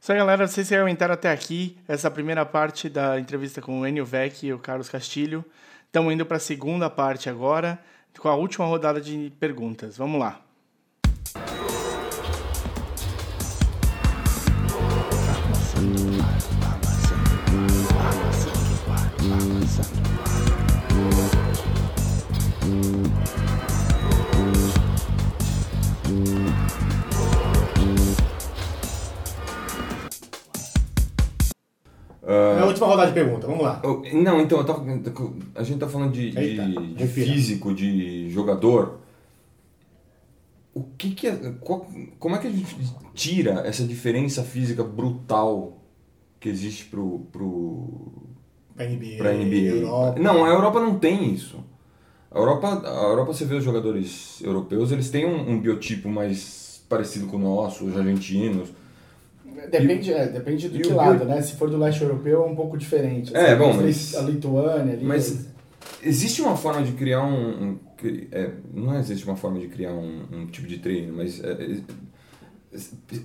Isso aí, galera. Vocês que aumentaram até aqui essa primeira parte da entrevista com o Enio Vec e o Carlos Castilho. Estamos indo para a segunda parte agora, com a última rodada de perguntas. Vamos lá. Lá. Eu- Não, então, eu tava- a gente tá falando de, de- Eita, de físico, de jogador. O que que é, qual- como é que a gente tira essa diferença física brutal que existe pro, pro, Pra NBA, pra NBA? Europa. Não, a Europa não tem isso. A Europa, a Europa você vê os jogadores europeus, eles têm um, um biotipo mais parecido com o nosso, os argentinos. Depende, é, depende do e que lado, né? Se for do leste europeu é um pouco diferente. É, bom, Se mas- A Lituânia ali. Mas existe uma forma de criar um. um- é, não existe uma forma de criar um, um tipo de treino, mas. é, é,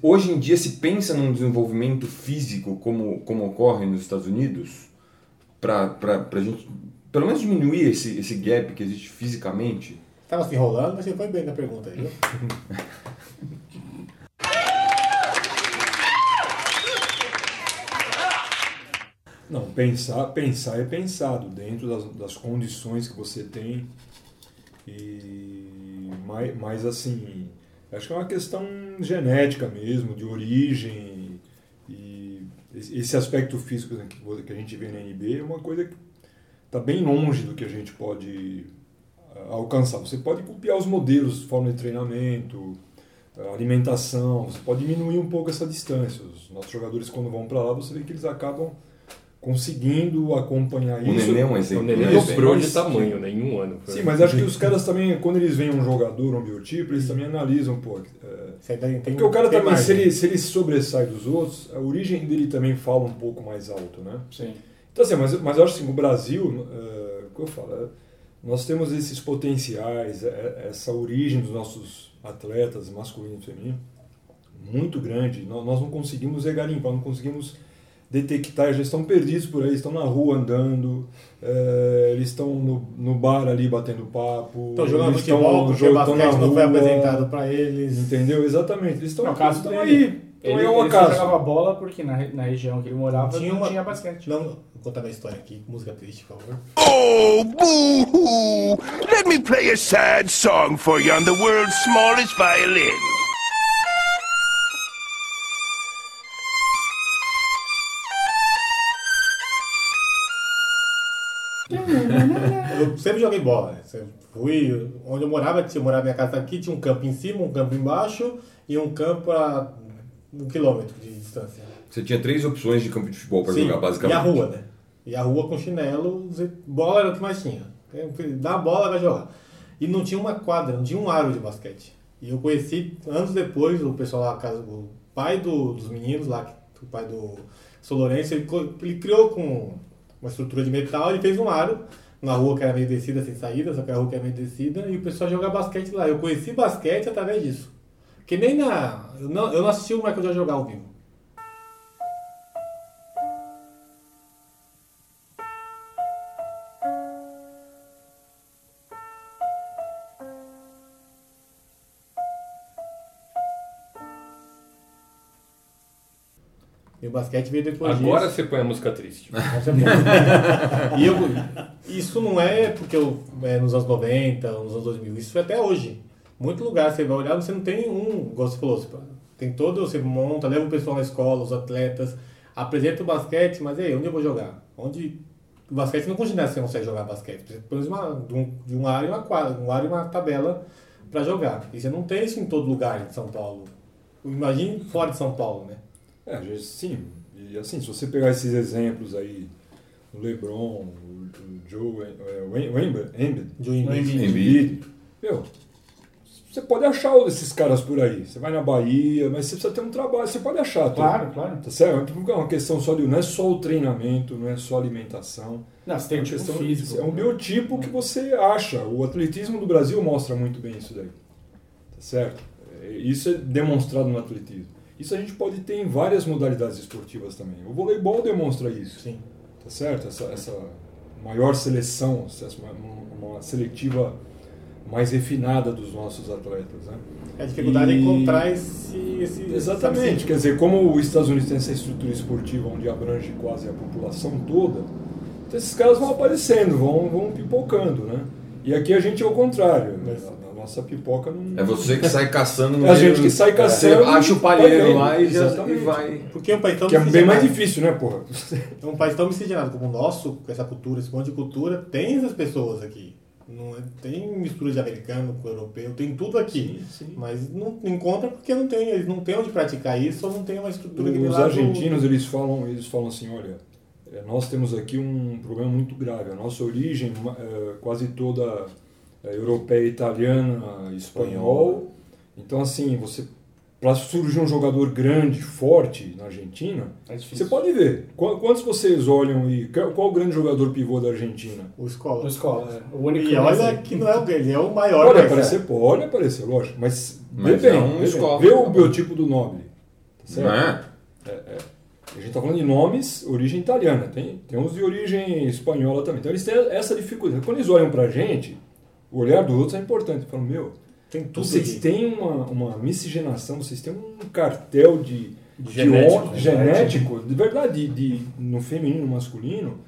hoje em dia se pensa num desenvolvimento físico como, como ocorre nos Estados Unidos, para a gente. Pelo menos diminuir esse, esse gap que existe fisicamente. Tava se enrolando, mas você foi bem na pergunta aí, viu? Não, pensar, pensar é pensado dentro das, das condições que você tem. E mais, mais assim, acho que é uma questão genética mesmo, de origem. E esse aspecto físico que que a gente vê na NBA é uma coisa que está bem longe do que a gente pode ah, alcançar. Você pode copiar os modelos, forma de treinamento, a alimentação, você pode diminuir um pouco essa distância. Os nossos jogadores, quando vão para lá, você vê que eles acabam conseguindo acompanhar O isso. Nenê é um O exemplo. Nenê né? dobrou de Mas- tamanho, né? Em um ano. Sim, mas acho que os caras também, quando eles veem um jogador, um biotipo, eles também analisam, pô. é, tem, porque o cara também, se ele, se ele sobressai dos outros, a origem dele também fala um pouco mais alto, né? Sim. Então, assim, mas, mas eu acho assim, o Brasil, é, o que eu falo, é, nós temos esses potenciais, é, essa origem dos nossos atletas, masculino e feminino, muito grande. Nós, nós não conseguimos é garimpar, não conseguimos detectar, já estão perdidos por aí, estão na rua andando, é, eles estão no, no bar ali batendo papo. Estão jogando eles futebol, porque o jogando basquete não foi rua, apresentado pra eles. Entendeu? Exatamente. Eles estão aí. Ele, é um ele acaso. jogava bola porque na, na região que ele morava Tinha não uma- tinha basquete. Não, vou contar minha história aqui, música triste, por favor. Oh, boo-hoo! Let me play a sad song for you on the world's smallest violin. Eu sempre joguei bola. né? Sempre Fui, onde eu morava, tinha, morava minha casa aqui, tinha um campo em cima, um campo embaixo e um campo a um quilômetro de distância. Você tinha três opções de campo de futebol para jogar, basicamente. E a rua, né? E a rua com chinelo, bola era o que mais tinha. Dá a bola, vai jogar. E não tinha uma quadra, não tinha um aro de basquete. E eu conheci, anos depois, o pessoal lá, casa- o pai do- dos meninos lá, o pai do São Lourenço, ele, ele criou com uma estrutura de metal, ele fez um aro na rua que era meio descida, sem saída, só que a rua que era meio descida, e o pessoal jogava basquete lá. Eu conheci basquete através disso. Que nem na... Eu não, eu não assisti o Michael Jordan jogar ao vivo. E o basquete veio depois Agora disso. você põe a música triste. E eu, isso não é porque eu, é nos anos 90, nos anos 2000, isso é até hoje. Muito lugar você vai olhar, você não tem um, igual você falou, tem todo, você monta, leva o pessoal na escola, os atletas, apresenta o basquete, mas aí, onde eu vou jogar? Onde o basquete não continua você consegue jogar basquete. Precisa uma, de, um, de um área e uma quadra, um área e uma tabela para jogar. E você não tem isso em todo lugar de São Paulo. Imagine fora de São Paulo, né? É, sim. E assim, se você pegar esses exemplos aí, o LeBron, o, o Joe, é, o Em- o Embiid, Embiid, Joe Embiid. Embiid, meu, você pode achar esses caras por aí. Você vai na Bahia, mas você precisa ter um trabalho, você pode achar. tudo. Claro, claro. Tá certo? Não é uma questão só de. Não é só o treinamento, não é só a alimentação. Não, você tem É um uma tipo questão- físico. É um biotipo que você acha. O atletismo do Brasil mostra muito bem isso daí. Tá certo? É, Isso é demonstrado no atletismo. Isso a gente pode ter em várias modalidades esportivas também. O voleibol demonstra isso. Sim. Tá certo? Essa, essa maior seleção, essa- uma, uma seletiva mais refinada dos nossos atletas. Né? É a dificuldade E- é encontrar esse. esse Exatamente, quer dizer, como os Estados Unidos tem essa estrutura esportiva onde abrange quase a população toda, então esses caras vão aparecendo, vão, vão pipocando, né? E aqui a gente é o contrário, né? Nossa pipoca não... É você que sai caçando no É a gente que sai caçando Você acha o palheiro lá e, já, e vai. Porque é um país tão Que é bem mais difícil, né, porra? É um país tão miscigenado como o nosso, com essa cultura, esse monte de cultura, tem essas pessoas aqui. Não é- tem mistura de americano com europeu, tem tudo aqui. Sim, sim. Mas não encontra porque não tem, eles não têm onde praticar isso ou não tem uma estrutura que Os lá do- argentinos, eles falam, eles falam assim, olha, eh, nós temos aqui um problema muito grave. A nossa origem, eh, quase toda europeia, italiana, espanhol. Então, assim, você para surgir um jogador grande, forte na Argentina, É difícil. você pode ver. Qu- Quantos vocês olham e qual qual o grande jogador pivô da Argentina? O escola. O escola, é. O único E olha que não é o ele é o maior. Pode aparecer, é- pode aparecer, lógico, mas, Mas vê bem, é um escola. Vê o biotipo do Nobre. Tá certo? Não é? A gente está falando de nomes, origem italiana, tem, tem uns de origem espanhola também. Então eles têm essa dificuldade. Quando eles olham pra gente, o olhar dos outros é importante. Falam, meu, Tem tudo vocês aqui. têm uma, uma miscigenação, vocês têm um cartel de, de Genético, on- né? genético, de verdade, de, de- no feminino, no masculino.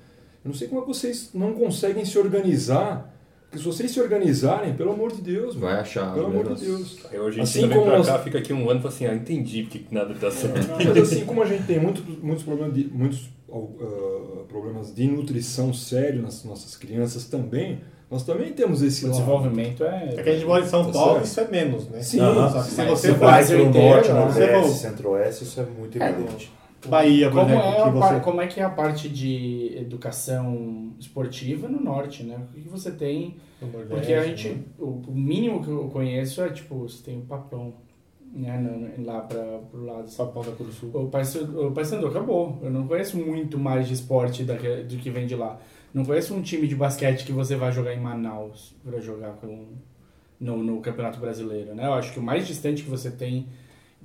Eu não sei como é que vocês não conseguem se organizar. Porque se vocês se organizarem, pelo amor de Deus, Vai mano, achar. pelo amor de menos- Deus. Hoje a Assim gente vem como pra nós- cá, fica aqui um ano e fala assim, ah, entendi porque que nada tá certo. Não, mas assim como a gente tem muito, muitos problemas de, muitos, ah, problemas de nutrição sério nas nossas crianças também, nós também temos esse O lado. desenvolvimento é. É que a gente mora em São Tá Paulo, certo. isso é menos, né? Sim, Só que se você vai pro inteiro, norte, né? Nordeste, centro-oeste, isso é muito evidente. Bahia, por Como exemplo, é, você... como é que é a parte de educação esportiva no norte, né? O que você tem? Porque a gente, o, o mínimo que eu conheço é tipo, você tem o papão, né? no- lá para pro lado. Sapão da Cruz Sul. O Paysandu o acabou. Eu não conheço muito mais de esporte da, do que vem de lá. Não conheço um time de basquete que você vai jogar em Manaus para jogar com no, no Campeonato Brasileiro, né? Eu acho que o mais distante que você tem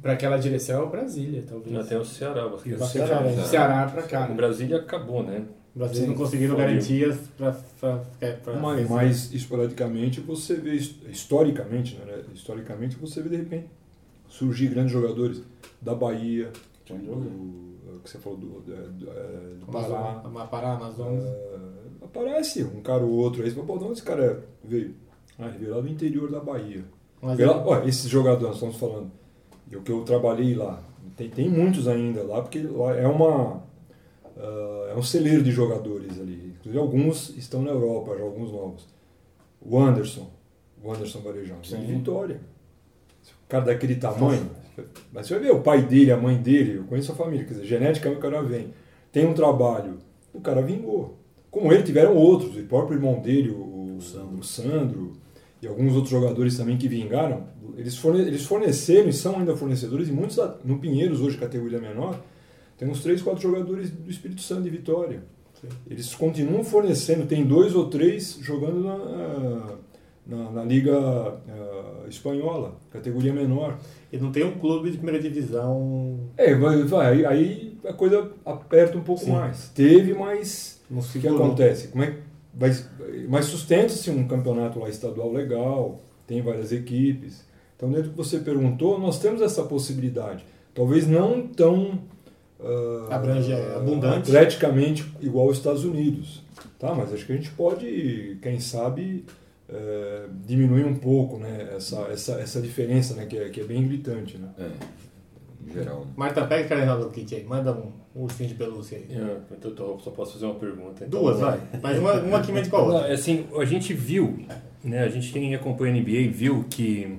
para aquela direção é o Brasília, talvez. Até o Ceará. basquete. O Ceará, né? Do Ceará para cá. O Né? Brasília acabou, né? O Brasil não conseguiram garantias para... Mas, mas esporadicamente você vê, his- historicamente, né? historicamente você vê de repente surgir grandes jogadores da Bahia, do, que você falou do, do, do, é, do Pará, Pará. Amazonas. É, aparece um cara ou outro aí, você fala, pô, de onde esse cara veio? Ah, ele veio lá do interior da Bahia. Mas é- ó, esses jogadores, nós estamos falando, eu que eu trabalhei lá, tem, tem muitos ainda lá, porque lá é uma ah, é um celeiro de jogadores ali. Inclusive alguns estão na Europa, já alguns novos. O Anderson, o Anderson Varejão, de. Vitória. O cara daquele tamanho. Mas você vai ver o pai dele, a mãe dele, eu conheço a família, quer dizer, geneticamente o cara vem. Tem um trabalho, o cara vingou. Como ele, tiveram outros, o próprio irmão dele, o, o Sandro. e alguns outros jogadores também que vingaram. Eles, forne eles forneceram e são ainda fornecedores, e muitos no Pinheiros, hoje categoria menor, tem uns 3, 4 jogadores do Espírito Santo de Vitória. Eles continuam fornecendo, tem dois ou três jogando na, na, na Liga ah, Espanhola, categoria menor. E não tem um clube de primeira divisão É, vai, vai, aí a coisa aperta um pouco Sim. mais. Teve, mas o que acontece? Como é vai, mas sustenta-se um campeonato lá estadual legal, tem várias equipes. Então, dentro do que você perguntou, nós temos essa possibilidade. Talvez não tão ah, Abrange- abundante. atleticamente igual aos Estados Unidos. Tá? Mas acho que a gente pode, quem sabe, eh, diminuir um pouco né? essa, essa, essa diferença né? que, é, que é bem gritante. Né? É, em geral. Marta, pega aquela Hello Kitty aí. Manda um ursinho de pelúcia aí. Eu, eu tô- só posso fazer uma pergunta. então Duas, vai. Mas uma, uma que mente com a Não, outra. é assim, a gente viu, né, a gente quem acompanha a NBA viu que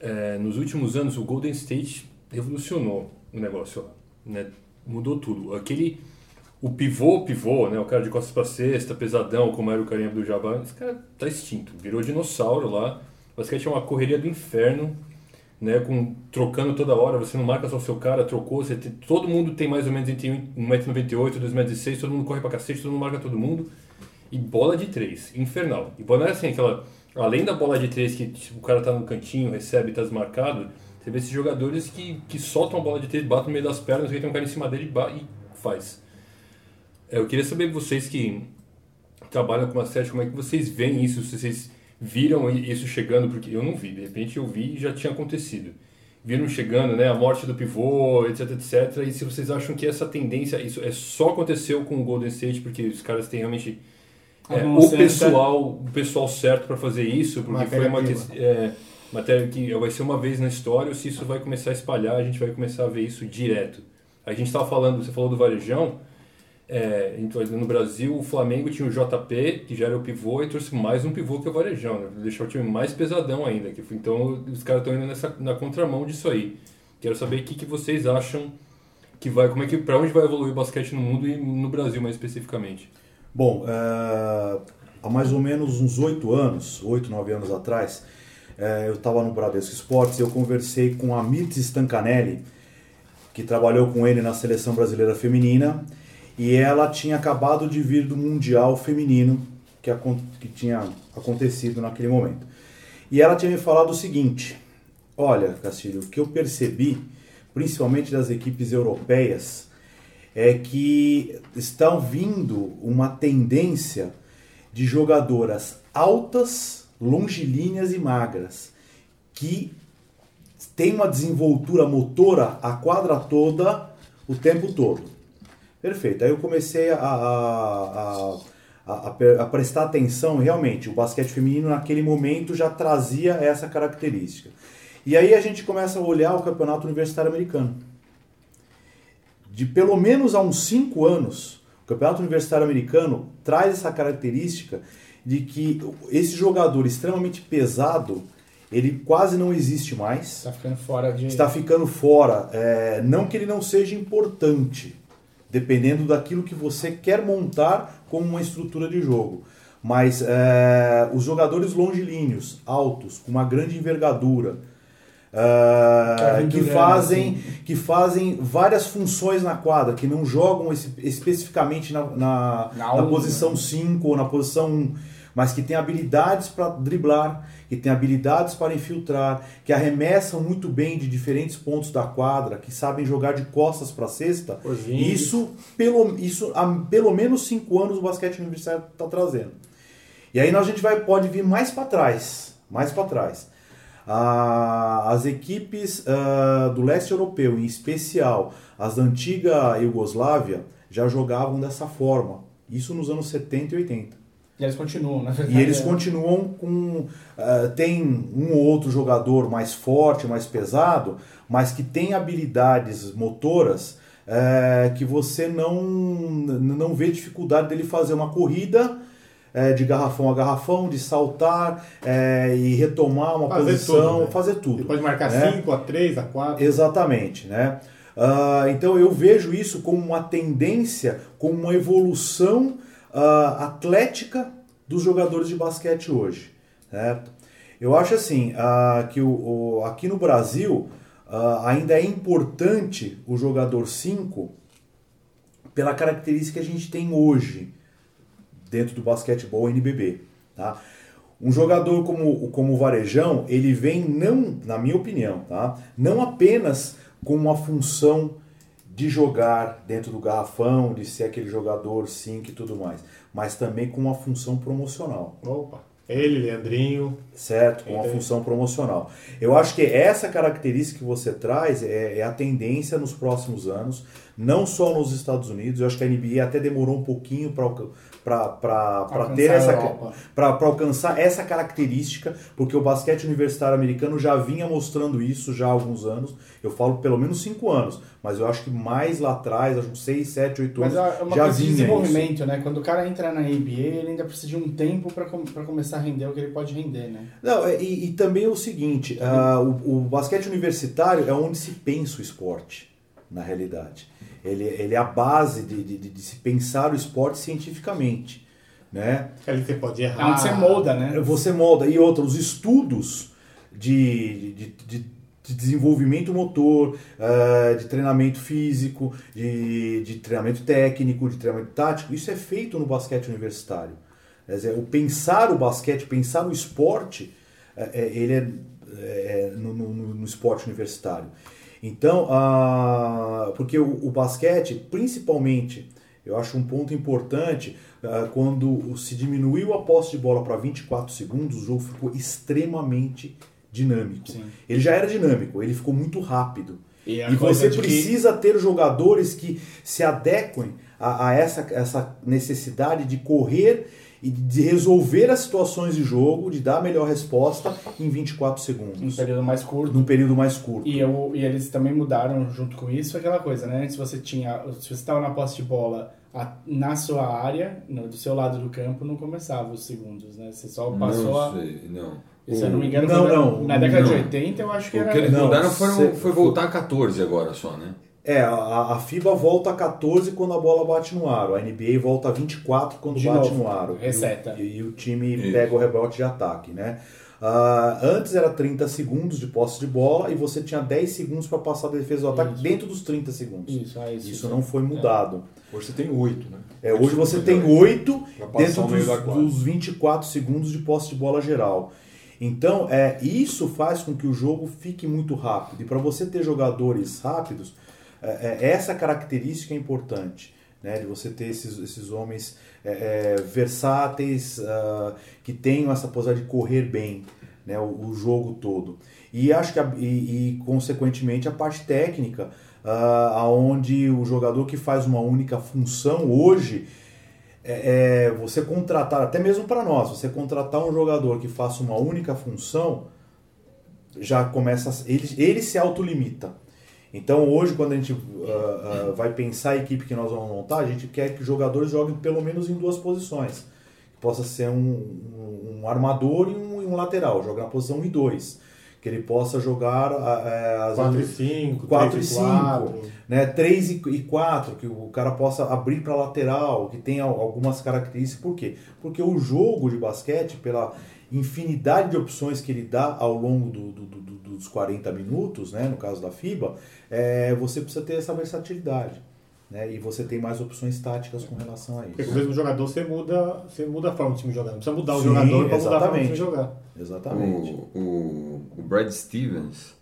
é, nos últimos anos o Golden State revolucionou o negócio lá, né? Mudou tudo. Aquele o pivô, pivô, né, o cara de costas para cesta, pesadão, como era o carinha do Jabá, esse cara tá extinto, virou dinossauro lá. O basquete é uma correria do inferno, né, com trocando toda hora, você não marca só o seu cara, trocou, você todo mundo tem mais ou menos entre 1,98m, 2,06m, todo mundo corre pra cacete, todo mundo marca todo mundo. E bola de três, infernal. E bola é assim, aquela. Além da bola de três que tipo, o cara tá no cantinho, recebe, tá desmarcado, Você vê esses jogadores que, que soltam a bola de três, batem no meio das pernas, tem um cara em cima dele e faz. É, eu queria saber vocês que trabalham com basquete, como é que vocês veem isso? Se vocês viram isso chegando, porque eu não vi, de repente eu vi e já tinha acontecido. Viram chegando, né, a morte do pivô, etc, etc. E se vocês acham que essa tendência, isso é só aconteceu com o Golden State, porque os caras têm realmente é, o certa. pessoal, o pessoal certo para fazer isso, porque foi uma é, matéria que vai ser uma vez na história, ou se isso vai começar a espalhar, a gente vai começar a ver isso direto. A gente estava falando, você falou do Varejão, é, então, no Brasil o Flamengo tinha o JP, que já era o pivô, e trouxe mais um pivô que o Varejão, né? deixar o time mais pesadão ainda. Que, então os caras estão indo nessa, na contramão disso aí. Quero saber o que, que vocês acham que vai, como é que, para onde vai evoluir o basquete no mundo e no Brasil mais especificamente. Bom, eh, há mais ou menos uns oito anos, oito, nove anos atrás, eh, eu estava no Bradesco Esportes e eu conversei com a Mirtz Stancanelli, que trabalhou com ele na seleção brasileira feminina, e ela tinha acabado de vir do Mundial Feminino que, que tinha acontecido naquele momento. E ela tinha me falado o seguinte: olha, Castilho, o que eu percebi, principalmente das equipes europeias, é que estão vindo uma tendência de jogadoras altas, longilíneas e magras, que tem uma desenvoltura motora a quadra toda o tempo todo. Perfeito. Aí eu comecei a, a, a, a, pre- a prestar atenção, realmente, o basquete feminino naquele momento já trazia essa característica. E aí a gente começa a olhar o campeonato universitário americano de pelo menos há uns 5 anos, o Campeonato Universitário Americano traz essa característica de que esse jogador extremamente pesado, ele quase não existe mais, Tá ficando fora de. está ficando fora. É, não que ele não seja importante, dependendo daquilo que você quer montar como uma estrutura de jogo. Mas é, os jogadores longilíneos, altos, com uma grande envergadura, é, que, fazem, que fazem várias funções na quadra, que não jogam especificamente na, na, Na na posição 5 ou na posição 1, um, mas que têm habilidades para driblar, que têm habilidades para infiltrar, que arremessam muito bem de diferentes pontos da quadra, que sabem jogar de costas para a cesta. Isso, pelo, isso há pelo menos 5 anos o basquete universitário está trazendo. E aí nós, a gente vai, pode vir mais para trás, mais para trás. Ah, as equipes ah, do leste europeu, em especial as da antiga Iugoslávia, já jogavam dessa forma. Isso nos anos 70 e 80. E eles continuam, na verdade. E eles é. continuam com. ah, tem um ou outro jogador mais forte, mais pesado, mas que tem habilidades motoras eh, que você não, não vê dificuldade dele fazer uma corrida eh, de garrafão a garrafão, de saltar eh, e retomar uma Fazer posição, tudo, né? fazer tudo. Ele pode marcar né? 5, a 3, a 4. Exatamente, né? Ah, então eu vejo isso como uma tendência, como uma evolução ah, atlética dos jogadores de basquete hoje. Certo? Eu acho assim ah, que o, o- aqui no Brasil ah, ainda é importante o jogador 5 pela característica que a gente tem hoje dentro do basquetebol NBB. Tá? Um jogador como, como o Varejão, ele vem não, na minha opinião, tá? não apenas com uma função de jogar dentro do garrafão, de ser aquele jogador 5 e tudo mais, mas também com uma função promocional Opa. Ele, Leandrinho. certo? Com uma função promocional. Eu acho que essa característica que você traz é, é a tendência nos próximos anos, não só nos Estados Unidos. Eu acho que a NBA até demorou um pouquinho para Alcançar ter essa para alcançar essa característica, porque o basquete universitário americano já vinha mostrando isso já há alguns anos. Eu falo pelo menos cinco anos, mas eu acho que mais lá atrás, acho que seis, sete, oito Mas anos, é uma já coisa de vinha isso. desenvolvimento, né? Quando o cara entra na NBA, ele ainda precisa de um tempo para começar a render o que ele pode render, né? Não, é, e, e também o seguinte, ah, o, o basquete universitário é onde se pensa o esporte, na realidade. Ele, ele é a base de, de, de- de se pensar o esporte cientificamente, né? Ali você pode É errar. onde você molda, né? Você molda. E outra, os estudos de, de, de- de desenvolvimento motor, ah, de treinamento físico, de, de treinamento técnico, de treinamento tático, isso é feito no basquete universitário. Quer dizer, o pensar o basquete, pensar o esporte, é, é, ele é é, no, no, no esporte universitário. Então, ah, porque o, o basquete, principalmente, eu acho um ponto importante, ah, quando se diminuiu a posse de bola para 24 segundos, o jogo ficou extremamente dinâmico. Sim. Ele já era dinâmico, ele ficou muito rápido. E E você de que- precisa ter jogadores que se adequem a, a essa, essa necessidade de correr e de resolver as situações de jogo, de dar a melhor resposta em 24 um segundos, período mais curto. num período mais curto. E, eu, e eles também mudaram junto com isso aquela coisa, né? Antes você tinha. Se você estava na posse de bola a- na sua área, no- do seu lado do campo, não começava os segundos, né? Você só passou não a. sei, não. Se eu não me engano, Não, foi na- não, na década de não. 80, eu acho que O era. que eles Não, mudaram cê- foi voltar a 14 agora só, né? É, a, a FIBA volta a 14 quando a bola bate no aro, a NBA volta a 24 quando De bate novo, no aro. reseta. E, o- e o time Isso. pega o rebote de ataque, né? Ah, antes era 30 segundos de posse de bola e você tinha 10 segundos para passar a defesa do ataque Isso. dentro dos 30 segundos. Isso, ah, isso, Isso não foi mudado. Hoje você tem oito, né? É, hoje você tem 8 Pra passar dentro dos, dos 24 segundos de posse de bola geral. Então, é, isso faz com que o jogo fique muito rápido. E para você ter jogadores rápidos, é, é, essa característica é importante. Né, de você ter esses, esses homens é, é, versáteis ah, que tenham essa possibilidade de correr bem né, o, o jogo todo. E acho que a- e, e, consequentemente a parte técnica, ah, aonde o jogador que faz uma única função hoje é, é você contratar, até mesmo para nós, você contratar um jogador que faça uma única função, já começa, ele, ele se autolimita. Então hoje, quando a gente ah, ah, vai pensar a equipe que nós vamos montar, a gente quer que os jogadores joguem pelo menos em duas posições. Que possa ser um, um- um armador e um, um lateral, jogar na posição 1 e 2. Que ele possa jogar eh, às 4 e vezes, 5, 4 3 e e 5, 4. né? 3 e 4, que o cara possa abrir para lateral, que tenha algumas características. Por quê? Porque o jogo de basquete, pela infinidade de opções que ele dá ao longo do- do- do- dos 40 minutos, né? no caso da FIBA, é, você precisa ter essa versatilidade. Né? E você tem mais opções táticas com relação a Porque com o isso. mesmo jogador você muda, você muda a forma do time jogar. Não precisa mudar o Sim, jogador para mudar a forma do time jogar. Exatamente. O, o, o Brad Stevens,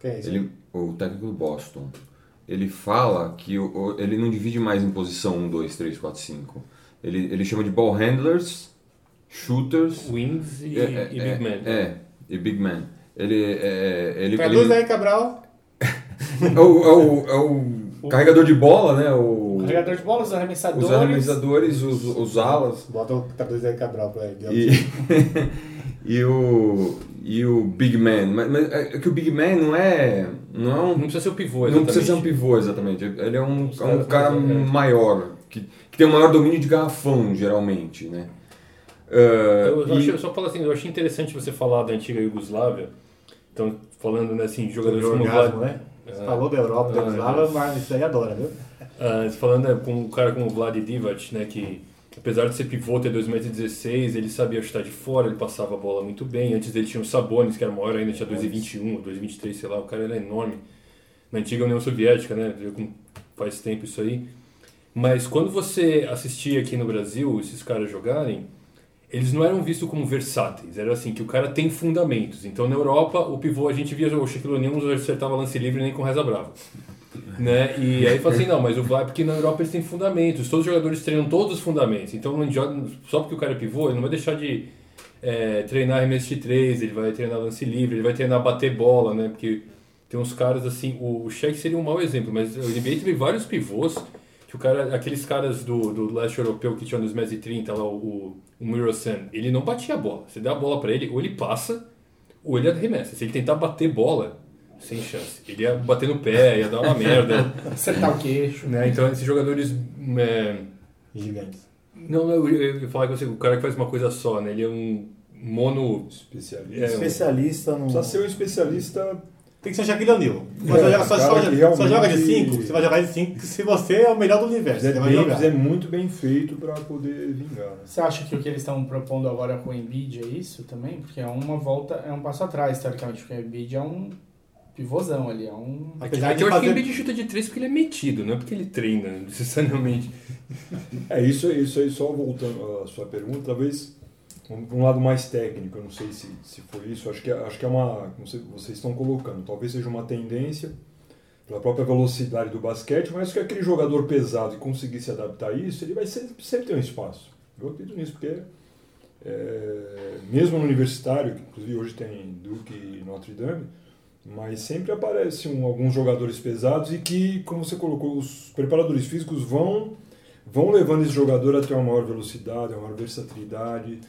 Que é isso? ele, o técnico do Boston, ele fala que o, o- ele não divide mais em posição 1, 2, 3, 4, 5. Ele, ele chama de ball handlers, shooters Wings e, é, é, e Big Man. É, e big man. Ele, é, ele, Traduz ele aí, Cabral. é, o, é, o, é o carregador de bola, né? O, Carregador de bola, os arremessadores. os arremessadores, os, os alas. Bota o traduz aí, Cabral, pra ele. E, e, o, e o Big Man. Mas, mas é que o Big Man não é. Não é um. Não precisa ser o pivô, Não exatamente. precisa ser um pivô, exatamente. Ele é um, é um cara é. maior, que, que tem um maior domínio de garrafão, geralmente, né? Ah, Eu, eu e- achei, eu só falo assim, eu achei interessante você falar da antiga Iugoslávia. Então, falando né, assim, de jogadores como o orgasmo, Vlad, né? Você falou da Europa, da Ah, Yugoslávia, mas isso aí adora, viu? Ah, falando né, com um cara como o Vlad Divac, né, que apesar de ser pivô, ter 2,16m, ele sabia chutar de fora, ele passava a bola muito bem. Antes dele tinha o Sabonis, que era maior ainda, tinha 2,21, 2,23, sei lá, o cara era enorme. Na antiga União Soviética, né, faz tempo isso aí. Mas quando você assistia aqui no Brasil esses caras jogarem, eles não eram vistos como versáteis, era assim, que o cara tem fundamentos. Então na Europa, o pivô, a gente via o Shaquille O'Neal não acertava lance livre nem com reza brava. Né? E aí fala assim, não, mas o Vlad, porque na Europa eles têm fundamentos, todos os jogadores treinam todos os fundamentos. Então não joga- só porque o cara é pivô, ele não vai deixar de é, treinar arremesso de três, ele vai treinar lance livre, ele vai treinar bater bola, né? Porque tem uns caras assim, o, o seria um mau exemplo, mas o NBA teve vários pivôs que o cara, aqueles caras do, do leste europeu que tinham nos e 30, lá, o, o Mirosan, ele não batia a bola. Você dá a bola pra ele, ou ele passa, ou ele arremessa. Se ele tentar bater bola, sem chance. Ele ia bater no pé, ia dar uma merda. Acertar o queixo. né? Então esses jogadores. é, Gigantes. Não, não, eu, eu ia falar que você, o cara que faz uma coisa só, né? Ele é um mono. Especialista. É, Especialista no. Precisa ser um especialista. Tem que ser Shaquille O'Neal. Você É, joga- só, só- só joga de 5, você vai jogar de 5 se você é o melhor do universo. Zé Você vai Davis jogar. é muito bem feito para poder vingar. Né? Você acha que o que eles estão propondo agora com o Embiid é isso também? Porque é uma volta, é um passo atrás, teoricamente, porque o Embiid é um pivôzão ali, é um... Apesar de que eu acho que o fazer... Embiid chuta de três porque ele é metido, não é porque ele treina, necessariamente. É isso, isso aí, só voltando à sua pergunta, talvez um, um lado mais técnico, eu não sei se, se foi isso, acho que, é- acho que é uma, como cê- vocês estão colocando, talvez seja uma tendência pela própria velocidade do basquete, mas que aquele jogador pesado e conseguir se adaptar a isso, ele vai sempre, sempre ter um espaço. Eu acredito nisso, porque é, mesmo no universitário, que inclusive hoje tem Duke e Notre Dame, mas sempre aparecem um, alguns jogadores pesados e que, como você colocou, os preparadores físicos vão vão levando esse jogador a ter uma maior velocidade, uma maior versatilidade,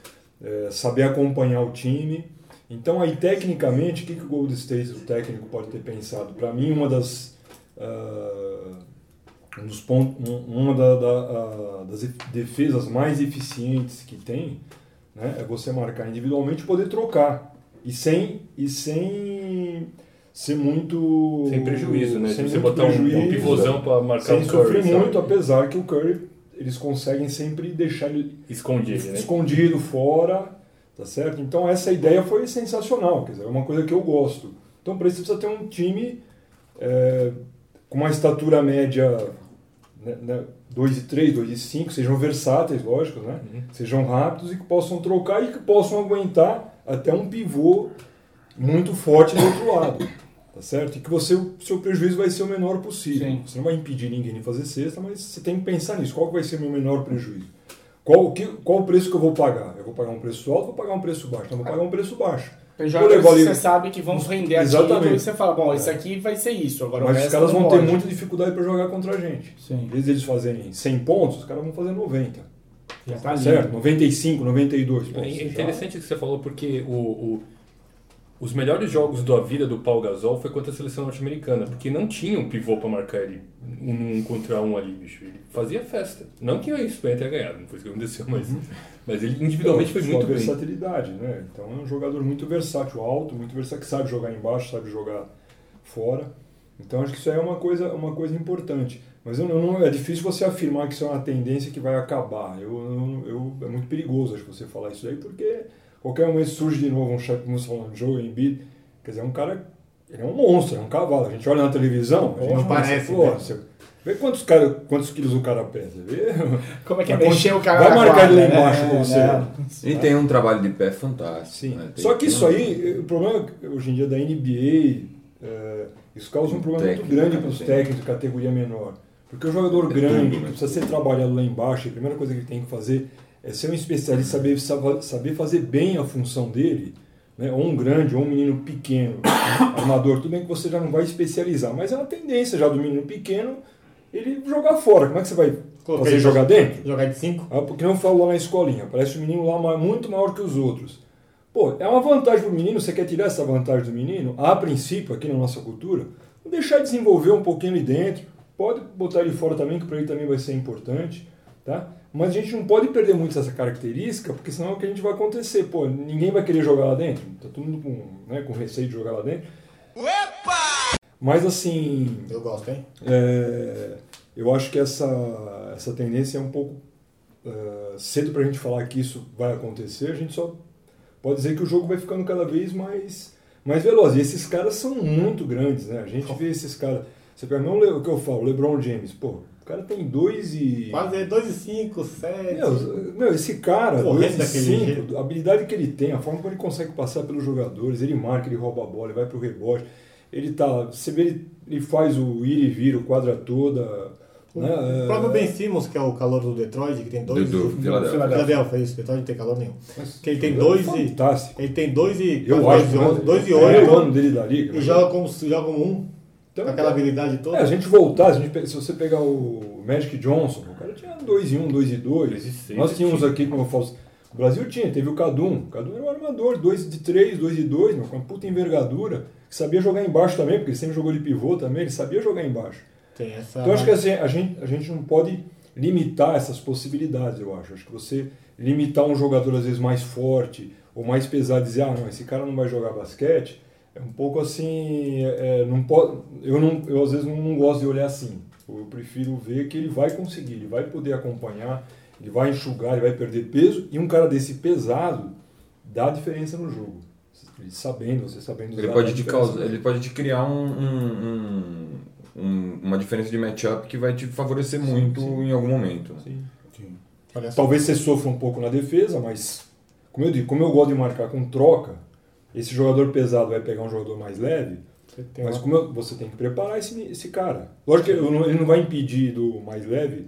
é, saber acompanhar o time. Então, aí, tecnicamente, o que, que o Golden State, o técnico, pode ter pensado? Para mim, uma das. ah, um dos pontos, um- uma da- da- das defesas mais eficientes que tem né, é você marcar individualmente e poder trocar. E sem, e sem ser muito. Sem prejuízo, né? sem Você muito botar um, um pivôzão pra marcar sem o Curry. sofrer muito, apesar que o Curry eles conseguem sempre deixar ele Escondido, né? escondido fora, tá certo? Então essa ideia foi sensacional, quer dizer, é uma coisa que eu gosto. Então para isso você precisa ter um time é, com uma estatura média né, né, 2 e 3, 2 e 5, sejam versáteis, lógico, né? Sejam rápidos e que possam trocar e que possam aguentar até um pivô muito forte do outro lado. Tá certo? E que você, o seu prejuízo vai ser o menor possível. Sim. Você não vai impedir ninguém de fazer cesta, mas você tem que pensar nisso. Qual que vai ser o meu menor prejuízo? Qual, o que, qual o preço que eu vou pagar? Eu vou pagar um preço alto ou vou pagar um preço baixo? Então, eu vou pagar um preço baixo. Jogadores que você sabe que vão render Exatamente. aquilo e você fala, bom, isso aqui vai ser isso. Agora Mas os caras vão ter pode. muita dificuldade para jogar contra a gente. Sim. Em vez de eles fazerem 100 pontos, os caras vão fazer 90. Já tá certo? 95, 92 É interessante o que você falou, porque o, o- os melhores jogos da vida do Paul Gasol foi contra a seleção norte-americana, porque não tinha um pivô pra marcar ele um, um contra um ali, bicho. Ele fazia festa. Não que a Espanha tenha ganhado, não foi isso que aconteceu, mas, mas ele individualmente foi Sua muito bem. versatilidade, né? Então é um jogador muito versátil, alto, muito versátil, que sabe jogar embaixo, sabe jogar fora. Então acho que isso aí é uma coisa, uma coisa importante. Mas eu não, é difícil você afirmar que isso é uma tendência que vai acabar. Eu, eu, eu- é muito perigoso acho, você falar isso aí, porque qualquer momento surge de novo um chefe, como um Joe Embiid, quer dizer, é um cara, ele é um monstro, é um cavalo. A gente olha na televisão, a gente Não pensa, parece, pô, né? vê quantos, cara, quantos quilos o cara pesa, vê? Como é que é Vai mexer o cara vai marcar ele lá né? embaixo pra você. É, E tem um trabalho de pé fantástico. Sim. né? Só que isso aí, o problema hoje em dia da NBA, é, isso causa um problema muito grande para os técnicos de categoria menor. Porque o jogador É grande, tudo, né? que precisa ser trabalhado lá embaixo, a primeira coisa que ele tem que fazer é ser um especialista, saber, saber- fazer bem a função dele. Né? Ou um grande, ou um menino pequeno, armador, tudo bem que você já não vai especializar, mas é uma tendência já do menino pequeno ele jogar fora. Como é que você vai Colocar fazer ele jogar dentro? Jogar de 5? Ah, porque não falo lá na escolinha, parece um menino lá muito maior que os outros. Pô, é uma vantagem pro menino, você quer tirar essa vantagem do menino? A princípio, aqui na nossa cultura, deixar desenvolver um pouquinho ali dentro, pode botar ele fora também, que para ele também vai ser importante, tá? Mas a gente não pode perder muito essa característica, porque senão é o que a gente vai acontecer. Pô, ninguém vai querer jogar lá dentro, tá todo mundo com, né, com receio de jogar lá dentro. Mas assim, Eu gosto, hein? é, eu acho que essa, essa tendência é um pouco é, cedo para a gente falar que isso vai acontecer. A gente só pode dizer que o jogo vai ficando cada vez mais, mais veloz. E esses caras são muito grandes, né? A gente vê esses caras. Você pega não o que eu falo, LeBron James, pô, cara tem dois e. Quase 2 e 5, 7. Meu, meu, esse cara, Correndo 2 e daquele 5, jeito. a habilidade que ele tem, a forma como ele consegue passar pelos jogadores, ele marca, ele rouba a bola, ele vai pro rebote, ele tá. Você vê, ele, ele faz o ir e vir, o quadra toda. O né? próprio É, Ben Simmons, que é o calor do Detroit, que tem dois. Do- do Philadelphia. Isso. Detroit não tem calor nenhum. mas Que ele tem é dois e. Ele tem 2 e. Eu acho. dois e onze- dois e é o ano dele da liga. E joga como, joga como um. Então, com aquela habilidade toda. É, a gente voltar, se, a gente se você pegar o Magic Johnson, o cara tinha 2 e 1, 2 e 2. Dois e seis, Nós ele tínhamos aqui, como eu falo, o Brasil tinha, teve o Cadum. O Cadum era um armador, 2 de 3, 2 de 2, com uma puta envergadura, que sabia jogar embaixo também, porque ele sempre jogou de pivô também, ele sabia jogar embaixo. Tem essa. Então acho que assim, a, gente, a gente não pode limitar essas possibilidades, eu acho. Acho que você limitar um jogador às vezes mais forte ou mais pesado, dizer, ah, não, esse cara não vai jogar basquete, é um pouco assim, é, não pode, eu, não, eu às vezes não, não gosto de olhar assim. Eu prefiro ver que ele vai conseguir, ele vai poder acompanhar, ele vai enxugar, ele vai perder peso, e um cara desse pesado dá diferença no jogo. Ele sabendo, você sabendo Ele usar, pode, te causar, ele pode te criar um, um- um- um- uma diferença de matchup que vai te favorecer muito sim. em algum momento. Sim. Só. Talvez você sofra um pouco na defesa, mas como eu digo, como eu gosto de marcar com troca, esse jogador pesado vai pegar um jogador mais leve, mas uma- como eu- você tem que preparar esse, esse cara. Lógico que não- ele não vai impedir do mais leve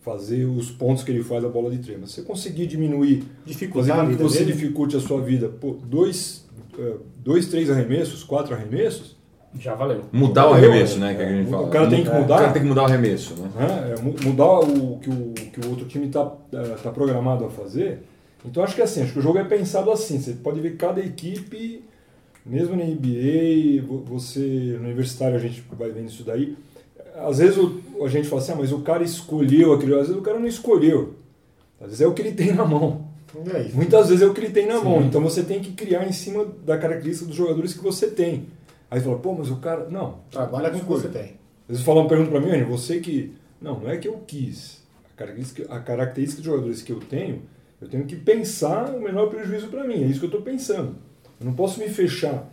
fazer os pontos que ele faz a bola de três, mas se você conseguir diminuir, fazer dificuldade com que você dele. dificulte a sua vida, pô, dois, eh, dois, três arremessos, quatro arremessos, Já valeu. Mudar o arremesso, né? Que a gente O fala. cara tem que O mudar. cara tem que mudar o arremesso, né? né? É, mu- mudar o que o, que o outro time está tá programado a fazer. Então acho que é assim, acho que o jogo é pensado assim. Você pode ver cada equipe, mesmo na NBA, vo- você no universitário a gente vai vendo isso daí. Às vezes o- a gente fala assim, ah, mas o cara escolheu aquilo, às vezes o cara não escolheu. Às vezes é o que ele tem na mão. É isso. Muitas vezes é o que ele tem na mão. Então você tem que criar em cima da característica dos jogadores que você tem. Aí fala, pô, mas o cara. Não, Trabalha com o que você tem. às vezes falam, perguntam pra mim, "Anny, você que. Não, não é que eu quis. A característica, a característica dos jogadores que eu tenho, eu tenho que pensar o menor prejuízo para mim. É isso que eu estou pensando. Eu não posso me fechar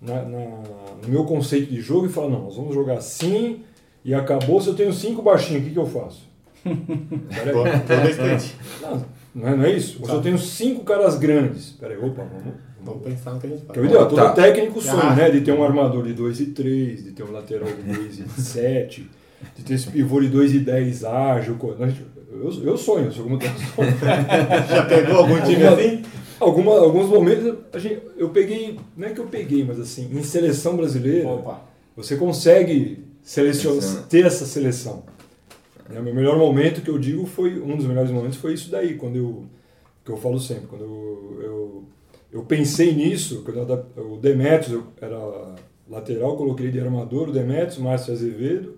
na, na- no meu conceito de jogo e falar, não, nós vamos jogar assim e acabou. Se eu tenho cinco baixinhos, o que, que eu faço? Peraí. Instante. Não, não é, não é isso. Ou se eu tenho cinco caras grandes. Peraí, opa, vamos, Vamos pensar no que a gente que é faz. o ideal, todo Tá. técnico sonha, Ah. né? De ter um armador de 2 e 3, de ter um lateral de 2 e 7, de ter esse pivô de 2 e 10 ágil. co- a gente- Eu, eu sonho, sou como sonho. Já pegou algum time assim? Alguma, alguns momentos a gente, eu peguei, não é que eu peguei, mas assim, em seleção brasileira, Opa. você consegue selecionar, Seleciona. ter essa seleção. O meu melhor momento que eu digo foi, um dos melhores momentos foi isso daí, quando eu, que eu falo sempre, quando eu, eu, eu pensei nisso, quando eu, o Demetrios eu era lateral, coloquei de armador, o Demetrios, Márcio Azevedo,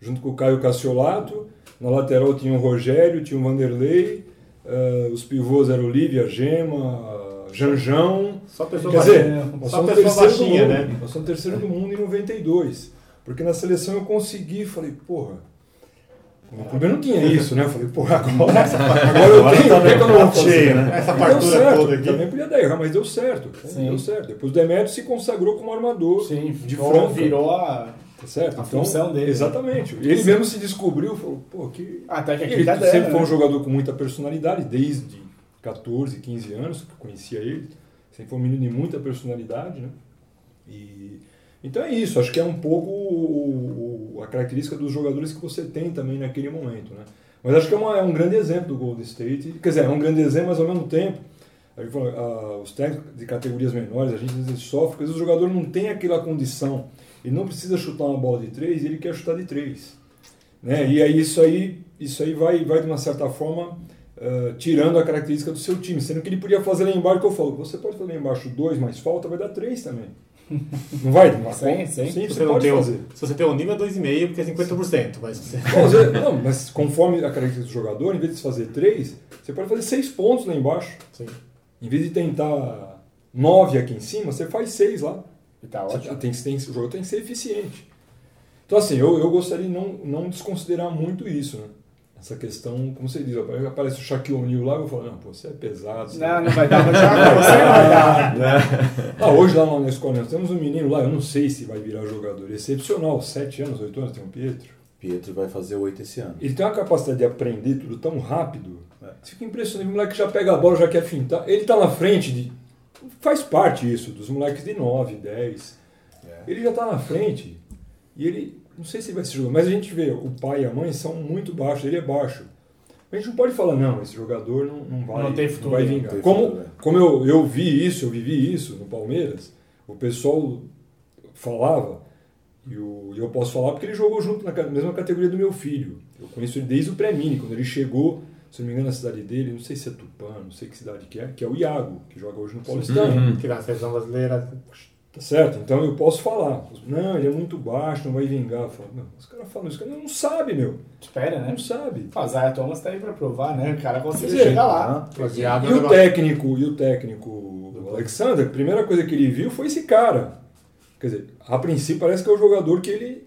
junto com o Caio Cassiolato, na lateral tinha o Rogério, tinha o Vanderlei, eh, os pivôs eram Olívia, Gema, Janjão, Só pessoa Quer baixinha. dizer, nós Só pessoa terceiro do baixinha, mundo. né? Nós somos terceiro do mundo em 92. Porque na seleção eu consegui, falei, porra. No primeiro não tinha isso, né? Eu falei, porra, agora, agora eu tenho, tá o que é que eu não cheio, né? Essa E deu certo, toda aqui. Também podia dar errado, mas deu certo. Sim. Deu certo. Depois o Demetrio se consagrou como armador Sim, de virou, Franca. virou a, Tá certo? a função dele. Exatamente. Ele mesmo se descobriu, falou, pô, que. a Ele técnica sempre foi um né? jogador com muita personalidade, desde 14, 15 anos que eu conhecia ele. Sempre foi um menino de muita personalidade, né? E, então é isso, acho que é um pouco o- o- a característica dos jogadores que você tem também naquele momento, né? Mas acho que é, uma- é um grande exemplo do Golden State, quer dizer, é um grande exemplo, mas ao mesmo tempo, a gente fala, ah, os técnicos de categorias menores, a gente às vezes sofre, porque às vezes o jogador não tem aquela condição, ele não precisa chutar uma bola de três, ele quer chutar de três. Né? E aí isso aí, isso aí vai, vai de uma certa forma ah, tirando a característica do seu time, sendo que ele podia fazer lá embaixo que eu falo, você pode fazer lá embaixo dois mais falta, vai dar três também. Não vai? Sim, sim. Sim, você pode tem fazer. se você tem um nível, é 2,5, porque é 50%. Mas você... Não, mas conforme a característica do jogador, em vez de fazer três, você pode fazer seis pontos lá embaixo. Sim. Em vez de tentar nove aqui em cima, você faz seis lá. E tá ótimo. tem, que- tem, o jogo tem que ser eficiente. Então, assim, eu, eu gostaria de não, não desconsiderar muito isso, né? Essa questão, como você diz, aparece o Shaquille O'Neal lá, eu falar, não, pô, você é pesado. você Não, não vai dar pra jogar você, não vai dar. Ah, hoje lá na escola nós temos um menino lá, eu não sei se vai virar jogador, excepcional, sete anos, oito anos, tem um Pietro. Pietro vai fazer oito esse ano. Ele tem uma capacidade de aprender tudo tão rápido. Você fica impressionado. O moleque já pega a bola, já quer fintar. Ele tá na frente de. Faz parte isso, dos moleques de 9, 10. Ele já tá na frente. E ele. Não sei se vai ser jogador, mas a gente vê, o pai e a mãe são muito baixos, ele é baixo. A gente não pode falar, não, esse jogador não, não vai, Não tem futuro, vai não vingar. tem Como, futuro, é. como eu, eu vi isso, eu vivi isso no Palmeiras, o pessoal falava, e o- e eu posso falar porque ele jogou junto na mesma categoria do meu filho. Eu conheço ele desde o pré-mini, quando ele chegou, se não me engano, na cidade dele, não sei se é Tupã, não sei que cidade que é, que é o Iago, que joga hoje no Paulistão. Uhum. Que na seleção brasileira. Tá certo? Então eu posso falar. Não, ele é muito baixo, não vai vingar. Eu falo, não, os caras falam isso, o cara não sabe, meu. Espera, né? Não sabe. O Zaya Thomas tá aí pra provar, né? O cara dizer, chegar lá. Thiago E o técnico, e o técnico o Alexander, a primeira coisa que ele viu foi esse cara. Quer dizer, a princípio parece que é o jogador que ele.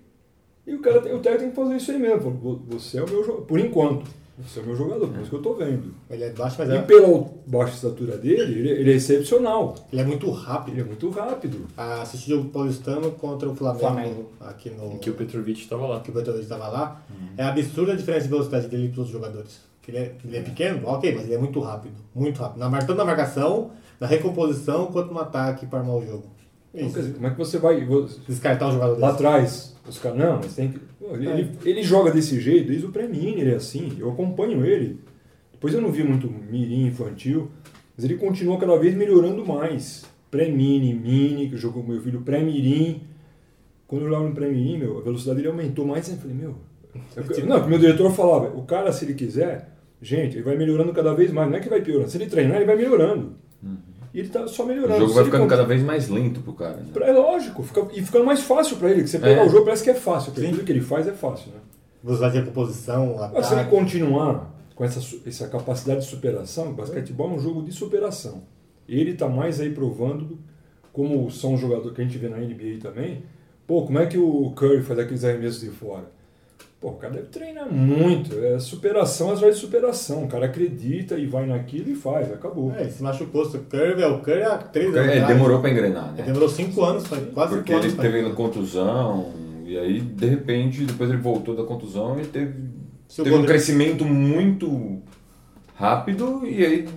E o, cara, tem- o técnico tem que fazer isso aí mesmo. Falou, "Vo- Você é o meu jogador. Por enquanto. Você é o meu jogador, por isso que eu tô vendo. Ele é baixo, mas E é, pela baixa estatura dele, ele, ele é excepcional. ele é muito rápido. Ele é muito rápido. Ah, Assisti o jogo paulistano contra o Flamengo, Flamengo. aqui no. Que o Petrovic estava lá. que o Petrovic estava lá. É absurda a diferença de velocidade dele para os jogadores. Ele, é, ele é pequeno, ok, mas ele é muito rápido. Muito rápido. Na, tanto na marcação, na recomposição, quanto no ataque para armar o jogo. Então, Isso. quer dizer, como é que você vai. Descartar um jogador Lá atrás, os caras. Não, mas tem que. Pô, Ele, ele, ele joga desse jeito, desde o pré-mini ele é assim. Eu acompanho ele. Depois eu não vi muito mirim infantil, mas ele continua cada vez melhorando mais. Pré-mini, mini, que jogou com meu filho, pré-mirim. Quando eu olhava no pré-mirim, meu, a velocidade dele aumentou mais. Eu falei, meu. eu- não, meu diretor falava, o cara, se ele quiser, gente, ele vai melhorando cada vez mais. Não é que vai piorando. Se ele treinar, ele vai melhorando. E ele tá só O melhorando. jogo Se vai ficando cada vez mais lento pro cara. Né? é lógico, fica, e ficando mais fácil pra ele. Que você pegar É. o jogo parece que é fácil, porque Sim. tudo que ele faz é fácil, né? Velocidade de recomposição, Mas se ele ataque. continuar com essa, essa capacidade de superação, o basquetebol é um jogo de superação. Ele tá mais aí provando, como são os jogadores que a gente vê na NBA também. Pô, como é que o Curry faz aqueles arremessos de fora? Pô, o cara deve treinar muito. É superação atrás de superação. O cara acredita e vai naquilo e faz. Acabou. É, ele se machucou. O Curry é o Curry há três Porque anos. ele atrás. demorou pra engrenar, né? Ele demorou cinco anos, quase Porque cinco anos. ele pra teve engrenar. contusão, e aí, de repente, depois ele voltou da contusão e teve, Se um crescimento muito rápido, e aí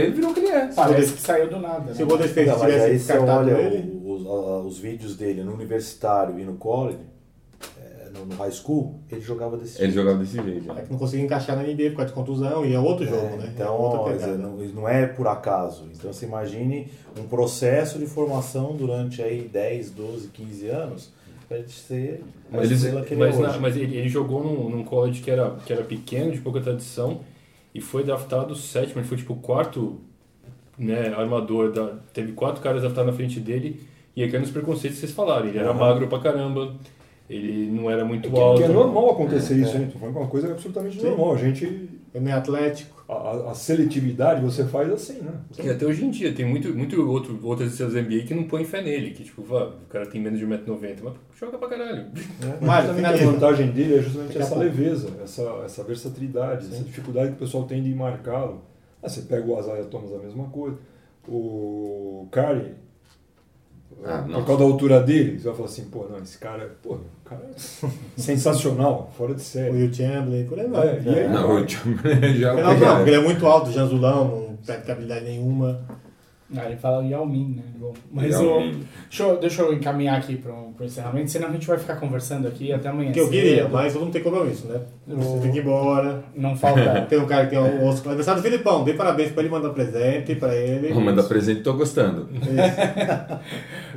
ele virou o que ele é. Parece que saiu do nada. Se né? o Golden State tivesse aí descartado olha ele... os, os vídeos dele no universitário e no college, é, no, no high school, ele jogava desse Ele jeito. jogava desse jeito. É né? que não conseguia encaixar na NBA por causa de contusão e é outro jogo, É, né? É Então, outra quer dizer, não, não é por acaso. Então você imagine um processo de formação durante aí 10, 12, 15 anos para ele ser Mas, ele mas, é na- mas ele, ele jogou num, num college que era, que era pequeno, de pouca tradição, e foi draftado sétimo, ele foi tipo o quarto né, armador, da, teve quatro caras draftados na frente dele, e aí caiu nos preconceitos que vocês falaram, ele era magro pra caramba, ele não era muito Que, alto. que é normal acontecer isso, hein? Tô falando que é uma coisa absolutamente normal. A gente. Ele não é atlético. A, a- seletividade você faz assim, né? E até hoje em dia, tem muito, muito outro, outras estrelas da NBA que não põem fé nele, que tipo, vá, o cara tem menos de 1,90m, mas joga pra caralho. Justamente finaliza. a vantagem dele é justamente essa leveza, essa, essa versatilidade, essa dificuldade que o pessoal tem de marcá-lo. Ah, você pega o Isaiah Thomas, a mesma coisa. O Curry, Ah, por causa da altura dele, você vai falar assim, pô, não, esse cara, pô, o cara é sensacional, fora de O série. Will Chamberlain, por aí vai. É, aí- Não, o time já Não, não, porque ele é muito alto, Janzulão, não tem habilidade nenhuma. Ah, ele fala Yao Ming, né? Bom, mas o, deixa, eu, deixa eu encaminhar aqui para o encerramento, senão a gente vai ficar conversando aqui até amanhã. Que eu cedo. queria, mas todo mundo tem compromisso, né? Você tem que ir embora. Não falta. Tem um cara que tem o osso aniversário do Filipão, dê parabéns pra ele, mandar um presente pra ele. Vou mandar presente, tô gostando.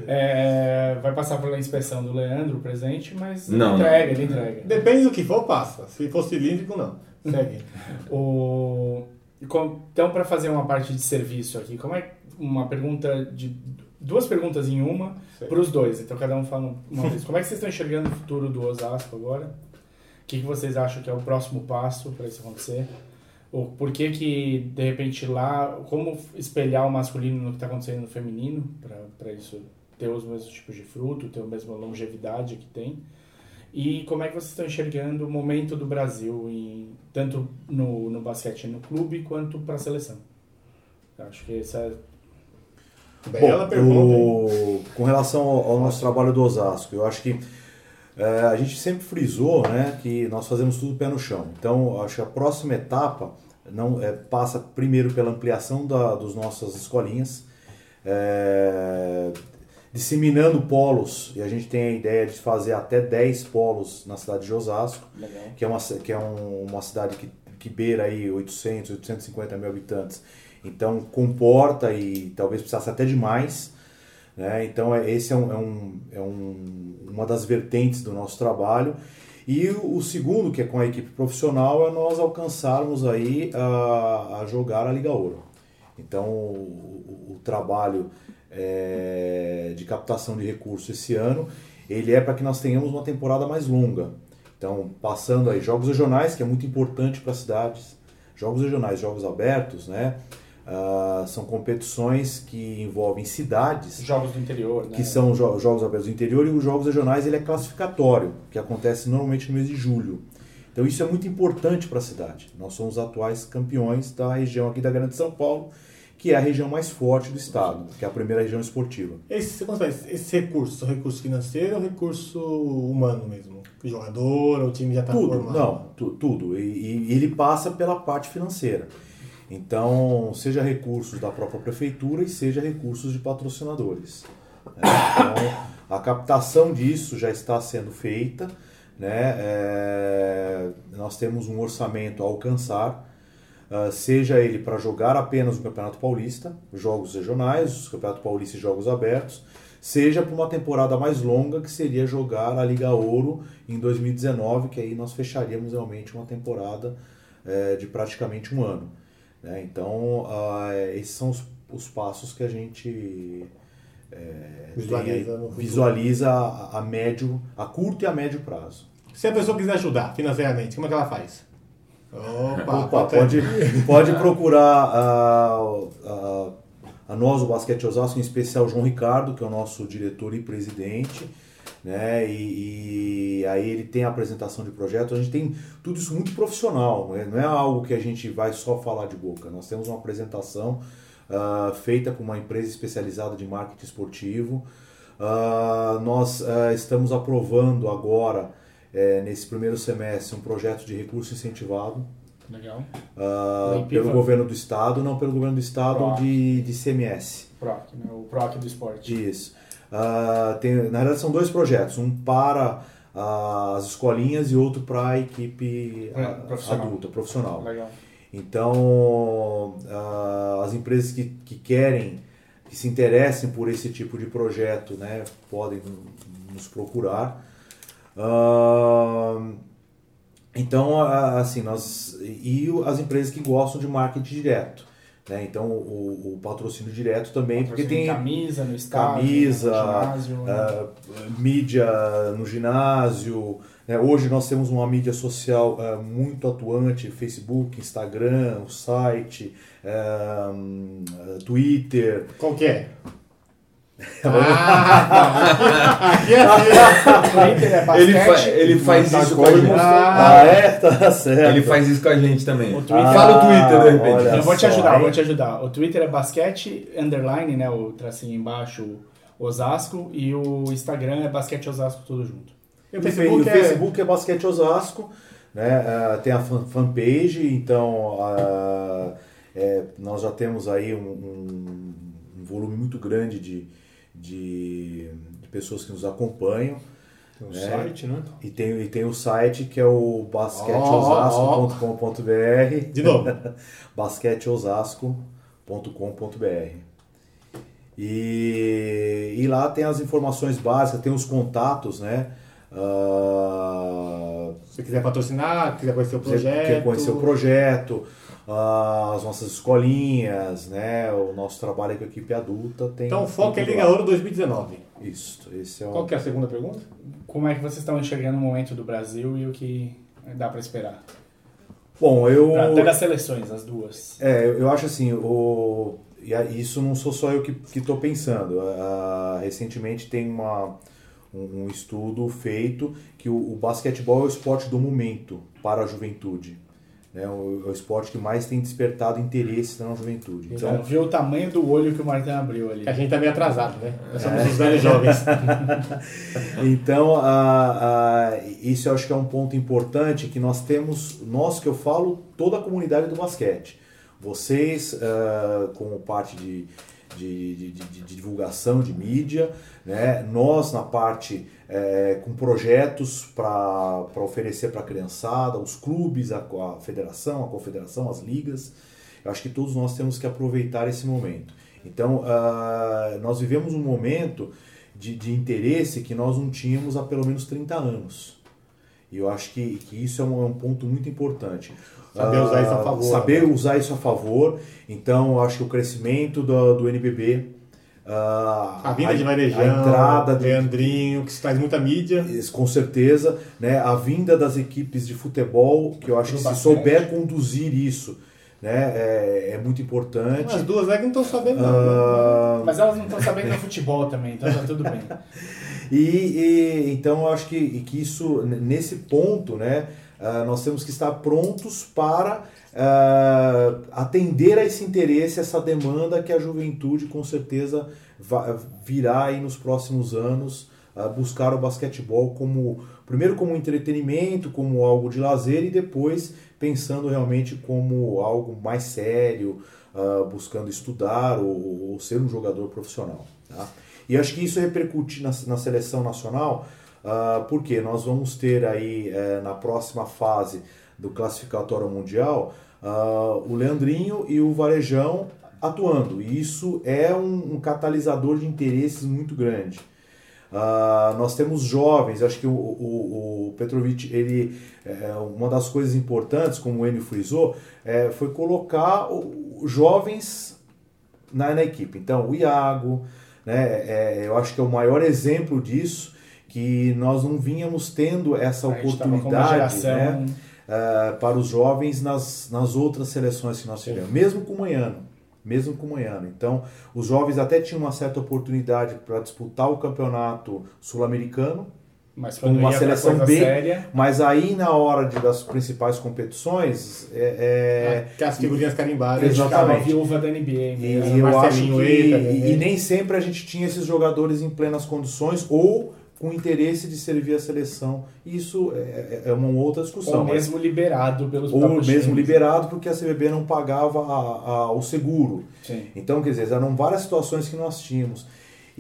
É, vai passar pela inspeção do Leandro, o presente, mas ele Não, entrega, não. ele entrega. Depende do que for, passa. Se for cilíndrico, não. Segue. O, então, para fazer uma parte de serviço aqui, como é uma pergunta de duas perguntas em uma para os dois. Então, cada um fala uma vez. Como é que vocês estão enxergando o futuro do Osasco agora? O que, que vocês acham que é o próximo passo para isso acontecer? Ou por que que, de repente, lá... Como espelhar o masculino no que está acontecendo no feminino para isso ter os mesmos tipos de fruto, ter a mesma longevidade que tem? E como é que vocês estão enxergando o momento do Brasil, em, tanto no, no basquete no clube, quanto para a seleção? Acho que essa Bela Bom, pergunta, hein? o- com relação ao, ao nosso trabalho do Osasco, eu acho que é, a gente sempre frisou né, que nós fazemos tudo pé no chão. Então, acho que a próxima etapa não é, passa primeiro pela ampliação da, dos nossas escolinhas, é, disseminando polos, e a gente tem a ideia de fazer até 10 polos na cidade de Osasco, legal. que é uma, que é um- uma cidade que, que beira aí 800, 850 mil habitantes. Então comporta e talvez precisasse até de mais. Né? Então é, esse é, um, é, um, é um- uma das vertentes do nosso trabalho. E o, o segundo, que é com a equipe profissional, é nós alcançarmos aí a, a jogar a Liga Ouro. Então o, o- o trabalho é, de captação de recursos esse ano, ele é para que nós tenhamos uma temporada mais longa. Então, passando aí, jogos regionais, que é muito importante para as cidades. Jogos regionais, jogos abertos, né? Ah, são competições que envolvem cidades, Jogos do interior, né? que são jo- jogos abertos do interior, e os jogos regionais ele é classificatório, que acontece normalmente no mês de julho. Então isso é muito importante para a cidade. Nós somos atuais campeões da região aqui da Grande São Paulo, que é a região mais forte do estado, que é a primeira região esportiva. Esse, como você faz? Esse recurso, recurso financeiro ou recurso humano mesmo? O jogador, o time já está Tudo, formado? não, tu- tudo. E, e ele passa pela parte financeira. Então, seja recursos da própria prefeitura e seja recursos de patrocinadores. né? Então, a captação disso já está sendo feita. Né? É, nós temos um orçamento a alcançar, ah, seja ele para jogar apenas o Campeonato Paulista, jogos regionais, Campeonato Paulista e jogos abertos, seja para uma temporada mais longa, que seria jogar a Liga Ouro em 2019, que aí nós fecharíamos realmente uma temporada eh, de praticamente um ano. Né? Então, ah, esses são os, os passos que a gente eh, Visualiza tem visualiza a, a médio, a curto e a médio prazo. Se a pessoa quiser ajudar financeiramente, como é que ela faz? Opa, Opa, pode, pode procurar a, a, a nós, o Basquete Osasco, em especial o João Ricardo, que é o nosso diretor e presidente. Né? E, e aí ele tem a apresentação de projeto, a gente tem tudo isso muito profissional, né? não é algo que a gente vai só falar de boca. Nós temos uma apresentação ah, feita por uma empresa especializada de marketing esportivo. Ah, nós ah, estamos aprovando agora, eh, nesse primeiro semestre, um projeto de recurso incentivado Legal. pelo Piva. governo do estado, não pelo governo do estado Proc. de, de CMS. PROC, né? O PROC do esporte. Isso. Ah, tem, na verdade são dois projetos, um para ah, as escolinhas e outro para a equipe É, profissional. adulta, profissional. Legal. Então, ah, as empresas que, que querem, que se interessem por esse tipo de projeto, né, podem nos procurar. Então, assim, nós e as empresas que gostam de marketing direto, né? Então, o, o patrocínio direto também, porque tem camisa no estádio, camisa, no ginásio, né? ah, mídia no ginásio. né? Hoje nós temos uma mídia social ah, muito atuante, Facebook, Instagram, o site, ah, Twitter. Qual que é? Ah, assim. Twitter é. Ele, fa ele faz Tá isso com a gente. Ah, é? Tá certo. Ele faz isso com a gente também. O Twitter- Fala o Twitter, de repente. Eu vou te ajudar, vou te ajudar. O Twitter é basquete underline, né? O tracinho embaixo, Osasco. E o Instagram é basquete Osasco, tudo junto. E o Facebook, é... o Facebook é Basquete Osasco, né? Ah, tem a fan- fanpage, então ah, é, nós já temos aí um, um- um volume muito grande de, de, de pessoas que nos acompanham. Tem o É. site, né? E tem, e tem o site que é o basqueteosasco.com.br. De novo. basqueteosasco.com.br. E, e lá tem as informações básicas, tem os contatos, né? Ah, Se você quiser patrocinar, quiser conhecer o projeto. quer conhecer o projeto, as nossas escolinhas, né? O nosso trabalho com a equipe adulta. Tem, Então o foco é Liga. Ouro 2019. Isso, esse é o. Qual que é a segunda pergunta? Como é que vocês estão enxergando o momento do Brasil e o que dá pra esperar? Bom, eu. Pra- Até das seleções, as duas. É, eu acho assim, o, e isso não sou só eu que estou pensando. Ah, recentemente tem uma, um, um estudo feito que o, o basquetebol é o esporte do momento para a juventude. Né? O, é o esporte que mais tem despertado interesse na juventude. Então, Então, viu o tamanho do olho que o Martin abriu ali. A gente tá meio atrasado, né? Nós É. somos os velhos jovens. então isso eu acho que é um ponto importante que nós temos, nós que eu falo, toda a comunidade do basquete. Vocês, ah, como parte de, de, de- de- de divulgação de mídia, né? nós na parte eh, com projetos para oferecer para a criançada, os clubes, a, a federação, a confederação, as ligas. Eu acho que todos nós temos que aproveitar esse momento. Então, ah, nós vivemos um momento de, de interesse que nós não tínhamos há pelo menos 30 anos. E eu acho que, que isso é um, é um ponto muito importante. Saber usar isso a Ah, favor, Saber né? usar isso a favor. Então, eu acho que o crescimento do, do NBB, ah, A vinda de a Varejão, entrada de, Leandrinho, que traz muita mídia. isso, Com certeza, né? A vinda das equipes de futebol, que eu acho que se souber conduzir isso, né? É, é muito importante. As duas é que não estão sabendo, não. né? Ah, Mas elas não estão sabendo do futebol também, então tá tudo bem. E, e- então eu acho que, que isso, nesse ponto, né, ah, nós temos que estar prontos para ah, atender a esse interesse, essa demanda que a juventude com certeza virá aí nos próximos anos ah, buscar o basquetebol como primeiro como entretenimento, como algo de lazer e depois pensando realmente como algo mais sério, ah, buscando estudar ou, ou ser um jogador profissional. Tá? E acho que isso repercute na, na seleção nacional, ah, porque nós vamos ter aí eh, na próxima fase do classificatório mundial ah, o Leandrinho e o Varejão atuando. E isso é um, um catalisador de interesses muito grande. Ah, nós temos jovens, acho que o, o, o Petrovic, ele, é, uma das coisas importantes, como o Enio frisou, é, foi colocar o- jovens na, na equipe. Então, o Iago, né, é, eu acho que é o maior exemplo disso, que nós não vínhamos tendo essa oportunidade geração- né, ah, para os jovens nas, nas outras seleções que nós tivemos, mesmo com o Manhano. Mesmo com o Manhano. Então, os jovens até tinham uma certa oportunidade para disputar o campeonato sul-americano, Mas com uma seleção B, séria, mas aí na hora de, das principais competições, é, é, Que as figurinhas carimbadas. Exatamente. viúva da NBA e, mesmo. e eu acho que e, e nem sempre a gente tinha esses jogadores em plenas condições ou com interesse de servir a seleção. Isso é, é uma outra discussão. Ou mas- mesmo liberado pelos ou mesmo times. liberado porque a CBB não pagava a- a- o seguro. Sim. Então, quer dizer, eram várias situações que nós tínhamos.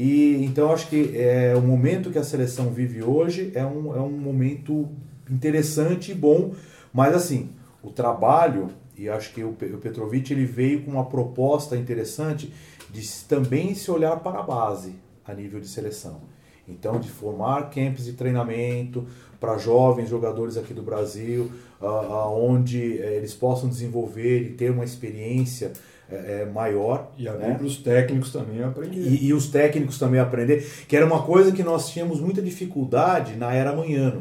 E então acho que é, o momento que a seleção vive hoje é um, é um momento interessante e bom, mas assim, o trabalho, e acho que o, o Petrovic ele veio com uma proposta interessante de também se olhar para a base a nível de seleção. Então, de formar camps de treinamento para jovens jogadores aqui do Brasil, ah, ah, onde eh, eles possam desenvolver e ter uma experiência eh, eh, maior. E abrir né? para os técnicos também aprender. E, e os técnicos também aprender, que era uma coisa que nós tínhamos muita dificuldade na era manhã.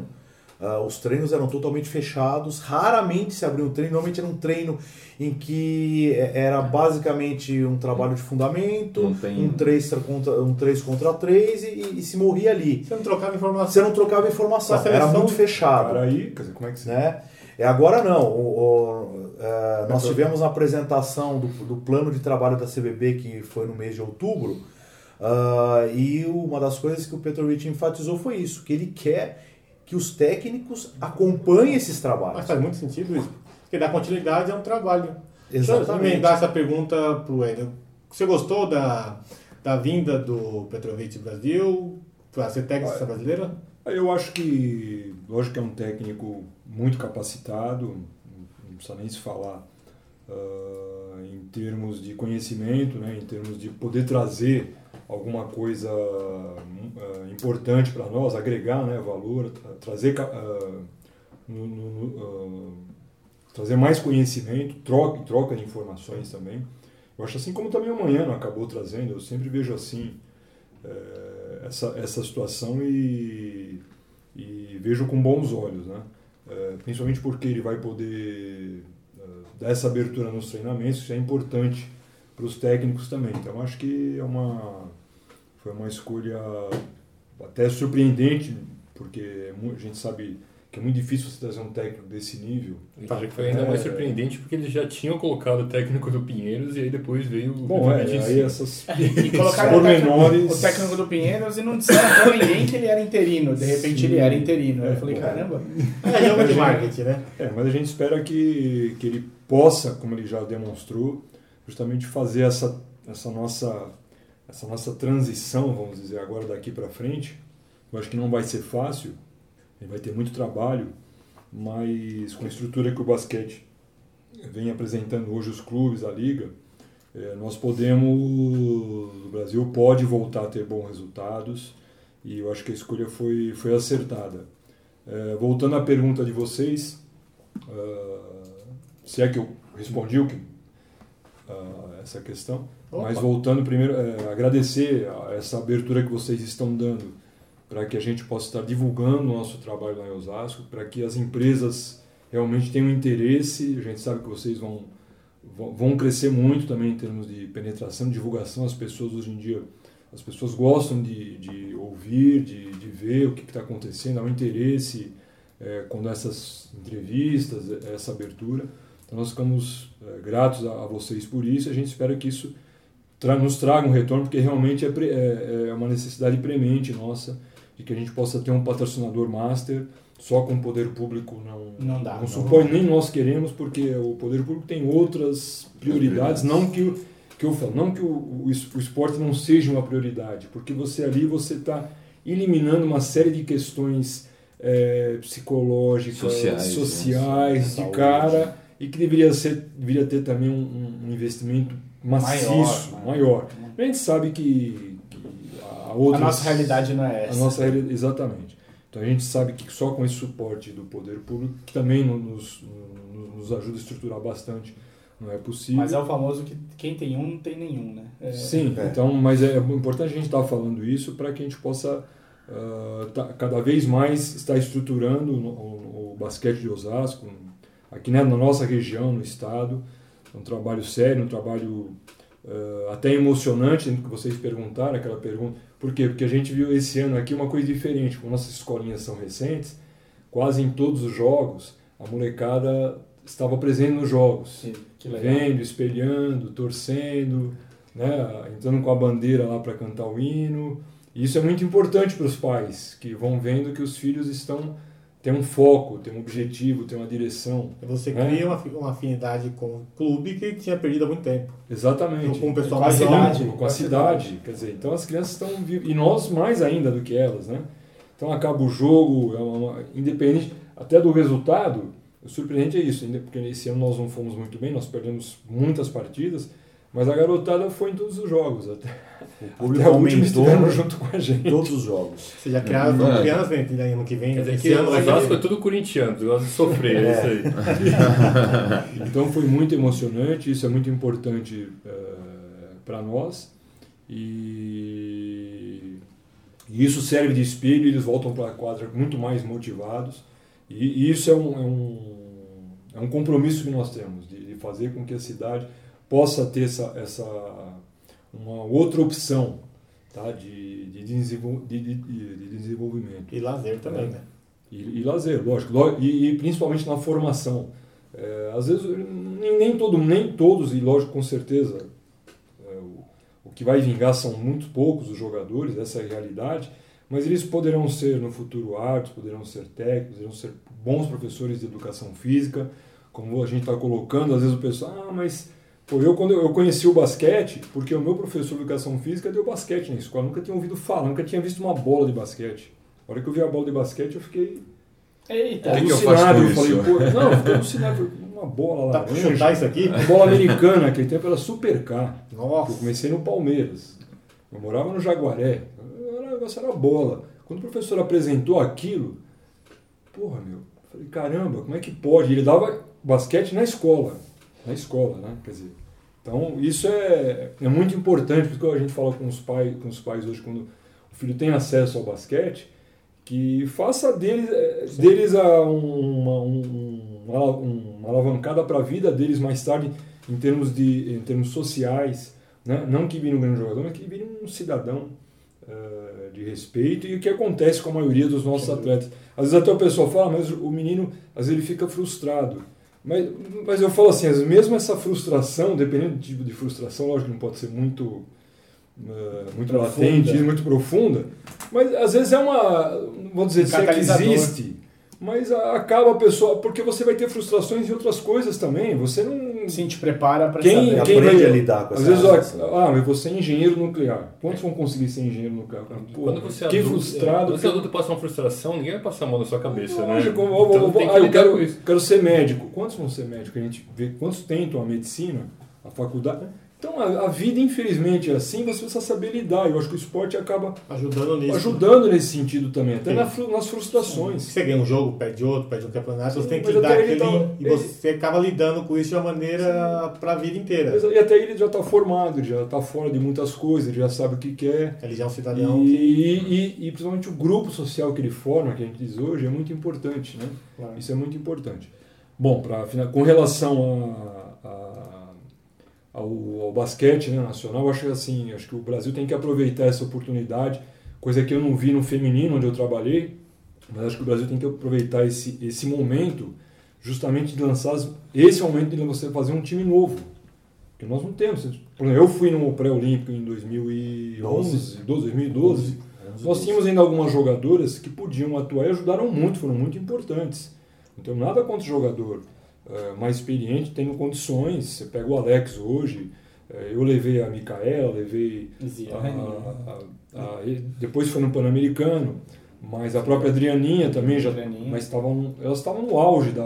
os treinos eram totalmente fechados, raramente se abria um treino, normalmente era um treino em que eh, era basicamente um trabalho de fundamento, tem- um 3 contra, um três contra 3 e, e se morria ali. Você não trocava informação. Você não trocava informação, seleção, era muito fechado Cara, aí, quer dizer, como é que você... né? É, agora não. O- o- é, nós tivemos a apresentação do, do plano de trabalho da CBB que foi no mês de outubro ah, e uma das coisas que o Petrovic enfatizou foi isso, que ele quer que os técnicos acompanhem esses Mas trabalhos. faz muito sentido isso. Porque dar continuidade é um trabalho. Deixa eu Exatamente. emendar essa pergunta pro Enio. Você gostou da, da vinda do Petrovic Brasil para ser técnico seleção brasileira? Eu acho que, lógico que é um técnico muito capacitado, precisa nem se falar ah, em termos de conhecimento, né, em termos de poder trazer alguma coisa ah, importante para nós, agregar né, valor, tra- trazer, ah, no- no- trazer mais conhecimento, troca, troca de informações também. Eu acho assim como também o Manhã acabou trazendo, eu sempre vejo assim eh, essa, essa situação e, e vejo com bons olhos, né? Eh, principalmente porque ele vai poder eh, dar essa abertura nos treinamentos, isso é importante para os técnicos também. Então acho que é uma foi uma escolha até surpreendente, porque é a gente sabe que é muito difícil você trazer um técnico desse nível. Diria que foi ainda É. mais surpreendente porque eles já tinham colocado o técnico do Pinheiros e aí depois veio o Bom, é, Petrovic em aí essas E colocaram o técnico, pormenores. o técnico do Pinheiros e não disseram pra ninguém que ele era interino. De repente ele era interino. Eu falei, caramba. É jogo de marketing, né? É, mas a gente espera que, que ele possa, como ele já demonstrou, justamente fazer essa, essa, nossa, essa nossa transição, vamos dizer, agora daqui para frente. Eu acho que não vai ser fácil, ele vai ter muito trabalho, mas com a estrutura que o basquete vem apresentando hoje, os clubes, a liga, eh, nós podemos, o Brasil pode voltar a ter bons resultados e eu acho que a escolha foi, foi acertada. Eh, voltando à pergunta de vocês, ah, se é que eu respondi o que, essa questão, mas voltando primeiro, agradecer essa abertura que vocês estão dando para que a gente possa estar divulgando o nosso trabalho lá em Osasco, para que as empresas realmente tenham interesse. A gente sabe que vocês vão, vão crescer muito também em termos de penetração, divulgação. As pessoas hoje em dia, as pessoas gostam de, de ouvir, de, de ver o que está acontecendo, há um interesse é, com essas entrevistas, essa abertura. Então nós ficamos é, gratos a, a, vocês por isso e a gente espera que isso tra nos traga um retorno, porque realmente é, é, é uma necessidade premente nossa de que a gente possa ter um patrocinador master só com o poder público não, não dá. Não, supõe, nem nós queremos, porque o poder público tem outras prioridades, não que, que eu falo, não que o, o, o esporte não seja uma prioridade, porque você ali você está eliminando uma série de questões é, psicológicas, sociais, sociais né? de cara, e que deveria, ser, deveria ter também um, um investimento maciço, maior, maior. A gente sabe que a, outras, a nossa realidade não é essa. A nossa exatamente. Então a gente sabe que só com esse suporte do poder público, que também nos, nos ajuda a estruturar bastante, não é possível. Mas é o famoso que quem tem um não tem nenhum, né? É... Sim, é. então, mas é importante a gente estar falando isso para que a gente possa uh, tá, cada vez mais estar estruturando o, o, o, basquete de Osasco, aqui né, na nossa região, no estado. É um trabalho sério, um trabalho uh, até emocionante, que vocês perguntaram, aquela pergunta por quê? Porque a gente viu esse ano aqui uma coisa diferente. Como nossas escolinhas são recentes, quase em todos os jogos, a molecada estava presente nos jogos. Sim, vendo, espelhando, torcendo, né? entrando com a bandeira lá para cantar o hino. E isso é muito importante para os pais, que vão vendo que os filhos estão tem um foco, tem um objetivo, tem uma direção. Você né? cria uma, uma afinidade com o clube que tinha perdido há muito tempo. Exatamente. Com o pessoal com mais a cidade, com a cidade. Quer dizer, então as crianças estão vivas. E nós mais ainda do que elas, né? Então acaba o jogo, é uma, independente até do resultado, o surpreendente é isso, porque esse ano nós não fomos muito bem, nós perdemos muitas partidas, mas a garotada foi em todos os jogos. Até, o público até aumentou junto com a gente. Todos os jogos. Você já criaram é. crianças né, ano que vem. Quer dizer, esse ano vai é tudo corintiano, gosta de sofrer, é. isso aí. então foi muito emocionante, isso é muito importante uh, para nós. E, e, isso serve de espelho, eles voltam para a quadra muito mais motivados. E, e isso é um, é, um, é um compromisso que nós temos, de, de fazer com que a cidade possa ter essa, essa uma outra opção tá? de, de, desenvol de, de, de desenvolvimento. E lazer também, é. né? E, e, lazer, lógico. E, e, principalmente na formação. É, às vezes, nem, nem, todo, nem todos, e lógico, com certeza, é, o, o que vai vingar são muito poucos os jogadores, essa é a realidade, mas eles poderão ser no futuro árbitros, poderão ser técnicos, poderão ser bons professores de educação física, como a gente está colocando, às vezes o pessoal, ah, mas Pô, eu, quando eu conheci o basquete, porque o meu professor de educação física deu basquete na escola, nunca tinha ouvido falar, nunca tinha visto uma bola de basquete. A hora que eu vi a bola de basquete, eu fiquei Eita, alucinado. Eu, eu falei, pô, não, eu fiquei alucinado. Uma bola lá. Dá pra chutar isso aqui? Uma bola americana, aquele tempo era Super K. Nossa. Eu comecei no Palmeiras. Eu morava no Jaguaré. O negócio era bola. Quando o professor apresentou aquilo, porra, meu, falei, caramba, como é que pode? Ele dava basquete na escola. Na escola, né? Quer dizer, então, isso é, é muito importante, porque a gente fala com os, pais, com os pais hoje, quando o filho tem acesso ao basquete, que faça deles, é, deles a uma, uma, uma alavancada para a vida deles mais tarde, em termos, de, em termos sociais. Né? Não que vire um grande jogador, mas que vire um cidadão uh, de respeito. E o que acontece com a maioria dos nossos atletas. Às vezes até o pessoal fala, mas o menino, às vezes ele fica frustrado. Mas, mas eu falo assim, mesmo essa frustração, dependendo do tipo de frustração, lógico que não pode ser muito, uh, muito latente, muito profunda, mas às vezes é uma, vou dizer, se é que existe, mas acaba a pessoa, porque você vai ter frustrações em outras coisas também, você não Sim, te prepara para quem, saber. Quem aprende vai, a lidar com Às vezes, ó, ah, mas você é engenheiro nuclear. Quantos vão conseguir ser engenheiro nuclear? Pô, quando você é adulto, frustrado. Quando você é adulto passa uma frustração, ninguém vai passar a mão na sua cabeça, né? Lógico? Então, ah, eu quero, quero ser médico. Quantos vão ser médico? A gente vê quantos tentam a medicina, a faculdade. Então a, a, vida, infelizmente, é assim, você precisa saber lidar. Eu acho que o esporte acaba ajudando nisso. Ajudando né? nesse sentido também, até na, nas frustrações. Você ganha um jogo, perde outro, perde um campeonato, Sim, você tem que dar aquele. Tava, e você ele... acaba lidando com isso de uma maneira para a vida inteira. E até ele já está formado, ele já está fora de muitas coisas, ele já sabe o que quer. Ele já é um cidadão. E, que... e, e, principalmente o grupo social que ele forma, que a gente diz hoje, é muito importante. Né? Claro. Isso é muito importante. Bom, pra, com relação a ao, ao basquete né, nacional, acho que assim, acho que o Brasil tem que aproveitar essa oportunidade, coisa que eu não vi no feminino onde eu trabalhei. Mas acho que o Brasil tem que aproveitar esse, esse momento justamente de lançar esse momento de você fazer um time novo. Porque nós não temos. Eu fui no pré-olímpico em 2011, 12, 2012. Nós tínhamos ainda algumas jogadoras que podiam atuar e ajudaram muito, foram muito importantes. Não tenho nada contra o jogador eh, mais experiente, tendo condições. Você pega o Alex hoje, eh, eu levei a Micaela, levei a- a- a- e depois foi no Pan-Americano, mas a própria Adrianinha também já. Adrianinha. Mas estavam, elas estavam no auge da,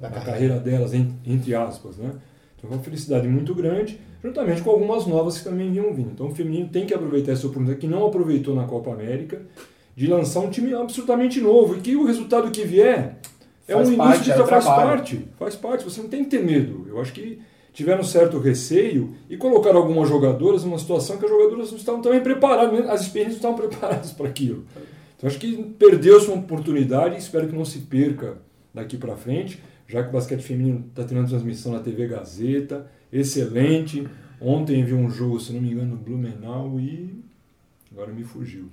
Da da carreira. carreira delas, en- entre aspas. Né? Então foi uma felicidade muito grande, juntamente com algumas novas que também vinham vindo. Então o feminino tem que aproveitar essa oportunidade que não aproveitou na Copa América, de lançar um time absolutamente novo e que o resultado que vier é Faz um parte, início é tra- faz trabalho. parte, faz parte. Você não tem que ter medo. Eu acho que tiveram certo receio e colocaram algumas jogadoras numa situação que as jogadoras não estavam também preparadas, as experiências não estavam preparadas para aquilo. Então acho que perdeu-se uma oportunidade e espero que não se perca daqui para frente, já que o basquete feminino está tendo transmissão na TV Gazeta, excelente. Ontem vi um jogo, se não me engano, no Blumenau e agora me fugiu.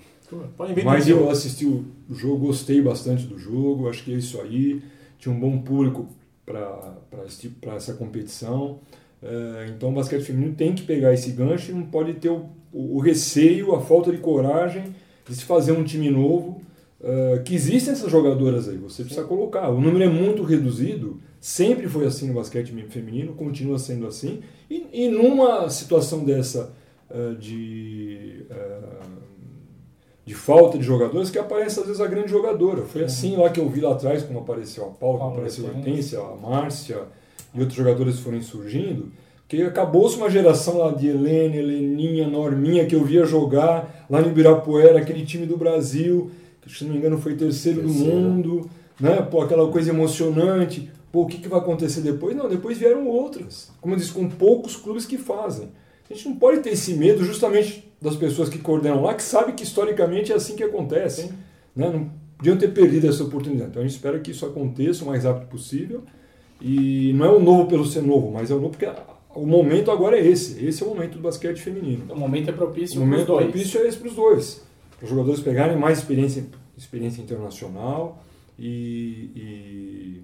Mas eu assisti o jogo, gostei bastante do jogo, acho que é isso aí. Tinha um bom público para essa competição. É, então o basquete feminino tem que pegar esse gancho e não pode ter o, o- receio, a falta de coragem de se fazer um time novo. é, que existem essas jogadoras aí, você precisa colocar. O número é muito reduzido, sempre foi assim no basquete feminino, continua sendo assim. E, e numa situação dessa é, de. De falta de jogadores que aparece às vezes a grande jogadora. Foi assim lá que eu vi lá atrás, como apareceu a Paula, como apareceu a Hortência. A Márcia e outros jogadores foram surgindo, que acabou-se uma geração lá de Helene, Heleninha, Norminha, que eu via jogar lá no Ibirapuera, aquele time do Brasil, que se não me engano foi terceiro, do Terceiro. mundo, né? Pô, aquela coisa emocionante. Pô, o que, que vai acontecer depois? Não, depois vieram outras. Como eu disse, com poucos clubes que fazem. A gente não pode ter esse medo justamente das pessoas que coordenam lá, que sabem que historicamente é assim que acontece. Né? Não podiam ter perdido essa oportunidade. Então a gente espera que isso aconteça o mais rápido possível. E não é o novo pelo ser novo, mas é o novo porque o momento agora é esse. Esse é o momento do basquete feminino. O momento é propício O para os momento dois. propício é esse para os dois. Para os jogadores pegarem mais experiência, experiência internacional e, e,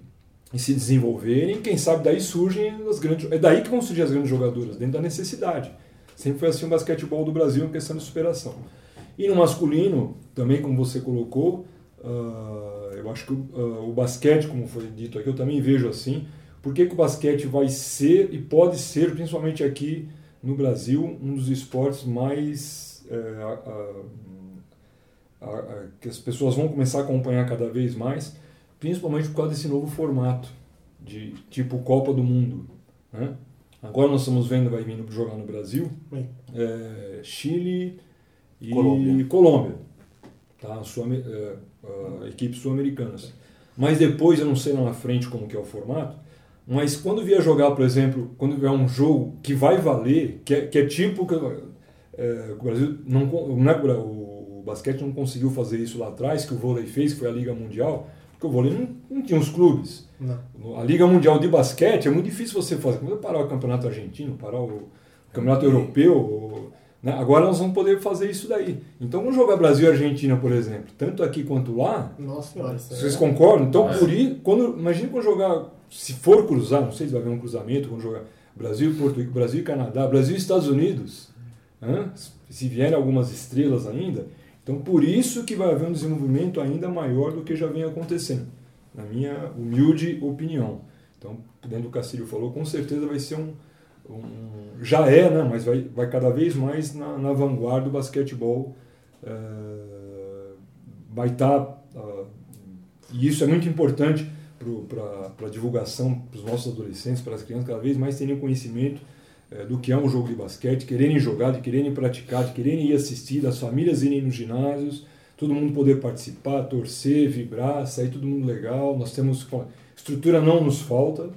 e se desenvolverem. Quem sabe daí surgem as grandes. É daí que vão surgir as grandes jogadoras, dentro da necessidade. Sempre foi assim o basquetebol do Brasil em questão de superação. E no masculino, também como você colocou, ah, eu acho que o, ah, o basquete, como foi dito aqui, eu também vejo assim. Por que, o basquete vai ser e pode ser, principalmente aqui no Brasil, um dos esportes mais. eh, que as pessoas vão começar a acompanhar cada vez mais, principalmente por causa desse novo formato, de tipo Copa do Mundo. Né? Agora nós estamos vendo, vai vindo jogar no Brasil, eh, Chile e Colômbia. Colômbia. Tá? Sul eh, ah, equipes sul-americanas. Mas depois, eu não sei lá na frente como que é o formato, mas quando vier jogar, por exemplo, quando vier um jogo que vai valer, que é, que é tipo que eh, o Brasil não, não é o basquete não conseguiu fazer isso lá atrás, que o vôlei fez, que foi a Liga Mundial, porque o vôlei não, não tinha os clubes. Não. A Liga Mundial de Basquete é muito difícil você fazer. Quando parar o campeonato argentino, parar o campeonato europeu, o- né? agora nós vamos poder fazer isso daí. Então vamos jogar Brasil e Argentina, por exemplo, tanto aqui quanto lá. Nossa senhora. Vocês concordam? Então, por isso, quando, imagine quando jogar, se for cruzar, não sei se vai haver um cruzamento, quando jogar Brasil e Porto Rico, Brasil e Canadá, Brasil e Estados Unidos, hã? se vierem algumas estrelas ainda, então por isso que vai haver um desenvolvimento ainda maior do que já vem acontecendo, na minha humilde opinião. Então, dentro do Castilho falou, com certeza vai ser um, um- já é, né? mas vai, vai cada vez mais na, na vanguarda do basquetebol. eh, vai estar. e isso é muito importante para a divulgação para os nossos adolescentes, para as crianças, cada vez mais terem conhecimento eh, do que é um jogo de basquete, quererem jogar, de quererem praticar, de quererem ir assistir, das famílias irem nos ginásios, todo mundo poder participar, torcer, vibrar, sair todo mundo legal. Nós temos. Estrutura não nos falta.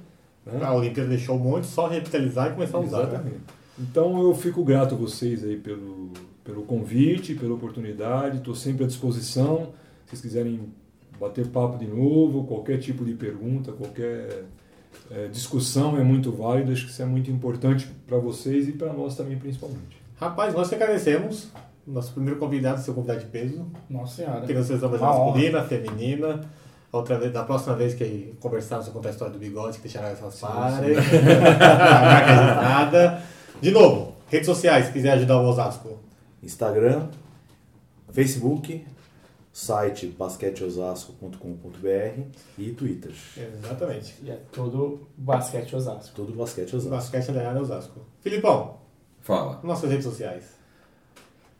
né? A Olimpíada deixou um monte, só revitalizar e começar a usar. Né? Exatamente. Então eu fico grato a vocês aí pelo, pelo convite, pela oportunidade, estou sempre à disposição. Se vocês quiserem bater papo de novo, qualquer tipo de pergunta, qualquer eh, discussão é muito válida, acho que isso é muito importante para vocês e para nós também principalmente. Rapaz, nós que agradecemos. Nosso primeiro convidado, seu convidado de peso. Nossa senhora. Honra. masculina, feminina. Outra vez, da próxima vez que conversarmos, você contar a história do bigode, que deixará essas parem. A marca registrada. De novo, redes sociais, se quiser ajudar o Osasco. Instagram, Facebook, site basqueteosasco.com.br e Twitter. Exatamente. E é todo basquete Osasco. Tudo Basquete Osasco. Basquete da área Osasco. Filipão, Fala. nossas redes sociais.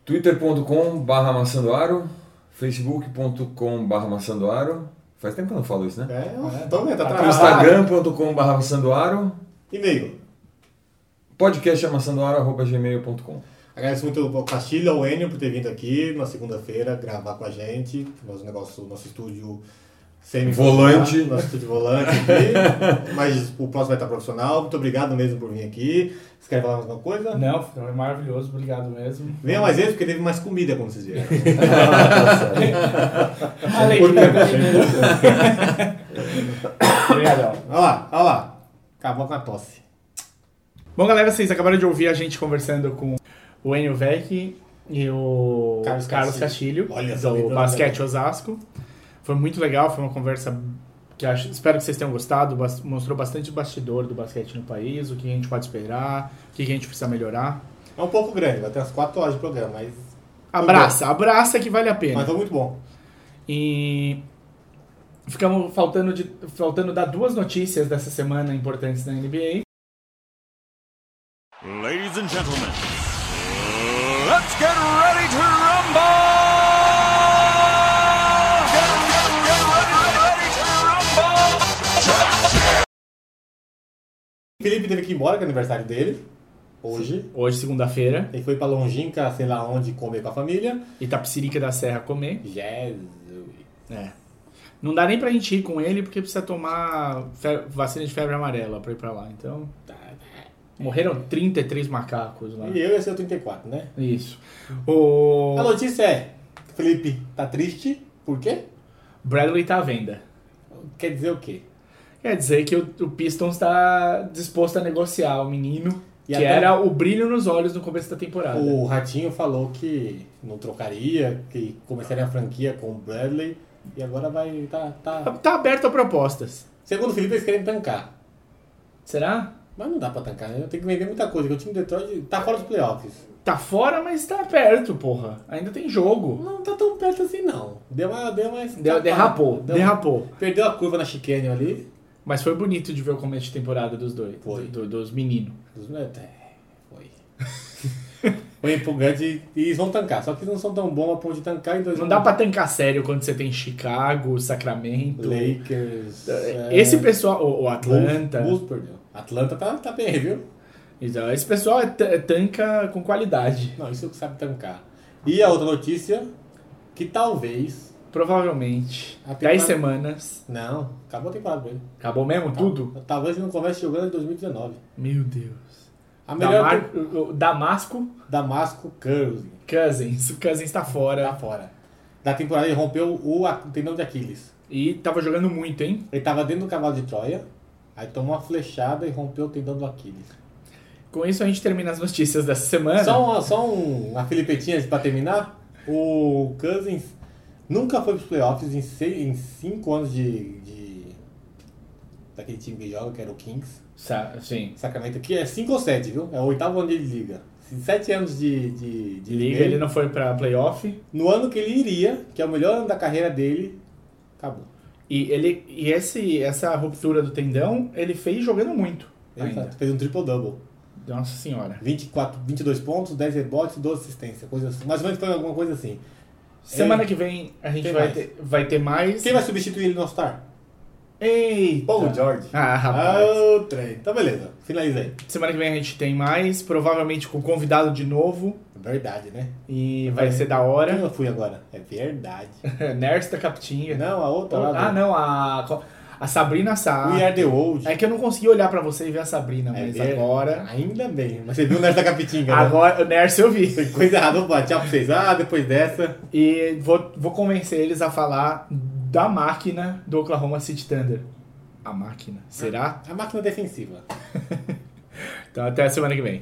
twitter.com barra maçandoaro, facebook.com barra maçandoaro. Faz tempo que eu não falo isso, né? É, então, tá Tá travado. Instagram.com barra maçandoaro, E-mail. podcast maçandoaro.gmail.com. Agradeço muito ao Castilho, ao Enio por ter vindo aqui na segunda-feira gravar com a gente. Nosso negócio, nosso estúdio semi Volante. Nosso estúdio volante aqui. Mas o próximo vai estar profissional. Muito obrigado mesmo por vir aqui. Você quer falar mais alguma coisa? Não, foi maravilhoso, obrigado mesmo. Venha mais vezes porque teve mais comida quando vocês vieram. Alegria da menina. Obrigadão. Olha lá, olha lá. Acabou com a tosse. Bom, galera, vocês acabaram de ouvir a gente conversando com o Enio Vec e o Carlos Carlos, Castilho. Castilho, Olha do Basquete Osasco. Foi muito legal, foi uma conversa que acho, espero que vocês tenham gostado. Mostrou bastante bastidor do basquete no país, o que a gente pode esperar, o que a gente precisa melhorar. É um pouco grande, vai ter umas 4 horas de programa, mas. Abraça, abraça que vale a pena. Mas foi muito bom. E ficamos faltando, de, faltando dar duas notícias dessa semana importantes da NBA. Ladies and gentlemen, let's get ready to rumble! Get, get, get ready, ready to rumble! O Felipe teve que ir embora, que é aniversário dele. Hoje. Hoje, segunda-feira, Ele foi pra Longínqua, sei lá onde, comer com a família. Itapsirica da Serra comer. Jesus. É. Não dá nem pra gente ir com ele porque precisa tomar fe- vacina de febre amarela pra ir pra lá. Então. Morreram 33 macacos lá. E eu ia ser o 34, né? Isso. O A notícia é: Felipe tá triste. Por quê? Bradley tá à venda. Quer dizer o quê? Quer dizer que o, o Pistons tá disposto a negociar o menino, E que era o brilho nos olhos no começo da temporada. O Ratinho falou que não trocaria, que começaria a franquia com o Bradley. E agora vai. Tá, tá. Tá aberto a propostas. Segundo o Felipe, eles querem tancar. Será? Mas não dá pra tancar, né? Tem que vender muita coisa, porque o time do Detroit tá fora dos playoffs. Tá fora, mas tá perto, porra. Ainda tem jogo. Não tá tão perto assim, não. Deu uma. Deu uma Deu- derrapou, Deu- derrapou. Perdeu a curva na chicane ali. Mas foi bonito de ver o começo de temporada dos dois. Foi. do- dos meninos. É, foi. foi empolgante e eles vão tancar. Só que eles não são tão bons a ponto de tancar em dois Não dá pra tancar sério quando você tem Chicago, Sacramento. Lakers. é, Esse pessoal, o, o Atlanta. Bulls, Bulls perdeu. Atlanta tá, tá bem, viu? Então, esse pessoal é t- tanca com qualidade. Não, isso que sabe tancar. E a outra notícia, que talvez. Provavelmente. A 10 temporada- semanas. Não, acabou a temporada dele. Acabou mesmo tudo? Talvez ele não comece jogando em 2019. Meu Deus. A melhor Damar- Damasco Damasco Cousins. Cousins. O Cousins tá Tá fora. fora. Da temporada ele rompeu o tendão de Aquiles. E tava jogando muito, hein? Ele tava dentro do cavalo de Troia, aí tomou uma flechada e rompeu o tendão do Aquiles. Com isso a gente termina as notícias dessa semana. Só, uma, só um, uma filipetinha pra terminar. O Cousins nunca foi pros playoffs em, seis, em cinco anos de, de- daquele time que joga, que era o Kings. Sa- Sim. Sacramento, que é 5 ou 7, viu? É o oitavo ano de liga. Sete anos de, de, de Liga, ele não foi pra playoff. No ano que ele iria, que é o melhor ano da carreira dele, acabou. E, ele, e esse, essa ruptura do tendão, ele fez jogando muito. Ainda. Exato. Fez um triple-double. Nossa senhora. 24, 22 pontos, 10 rebotes, 12 assistências. Coisa assim. Mais ou menos foi alguma coisa assim. Semana Ei, que vem a gente vai mais. ter, vai ter mais. Quem vai substituir ele no All-Star? Eita! Paul George. Ah, rapaz. Ah, o trem. Então, beleza. Finaliza aí. Semana que vem a gente tem mais, provavelmente com convidado de novo. Verdade, né? E vai Vai. ser da Quem hora. eu fui agora? É verdade. Ners da Capitinha. Não, a outra lá. Ah, não, a, a Sabrina Sá. We are the old. É que eu não consegui olhar pra você e ver a Sabrina, É mas ver- agora. Ainda bem. Mas você viu o Nerd da Capitinga, né? Agora, o Ners eu vi. Coisa errada. Opa, tchau pra vocês. Ah, depois dessa. E vou, vou convencer eles a falar da máquina do Oklahoma City Thunder. A máquina. Será? A máquina defensiva. Então até a semana que vem.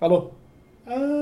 Falou! Ah.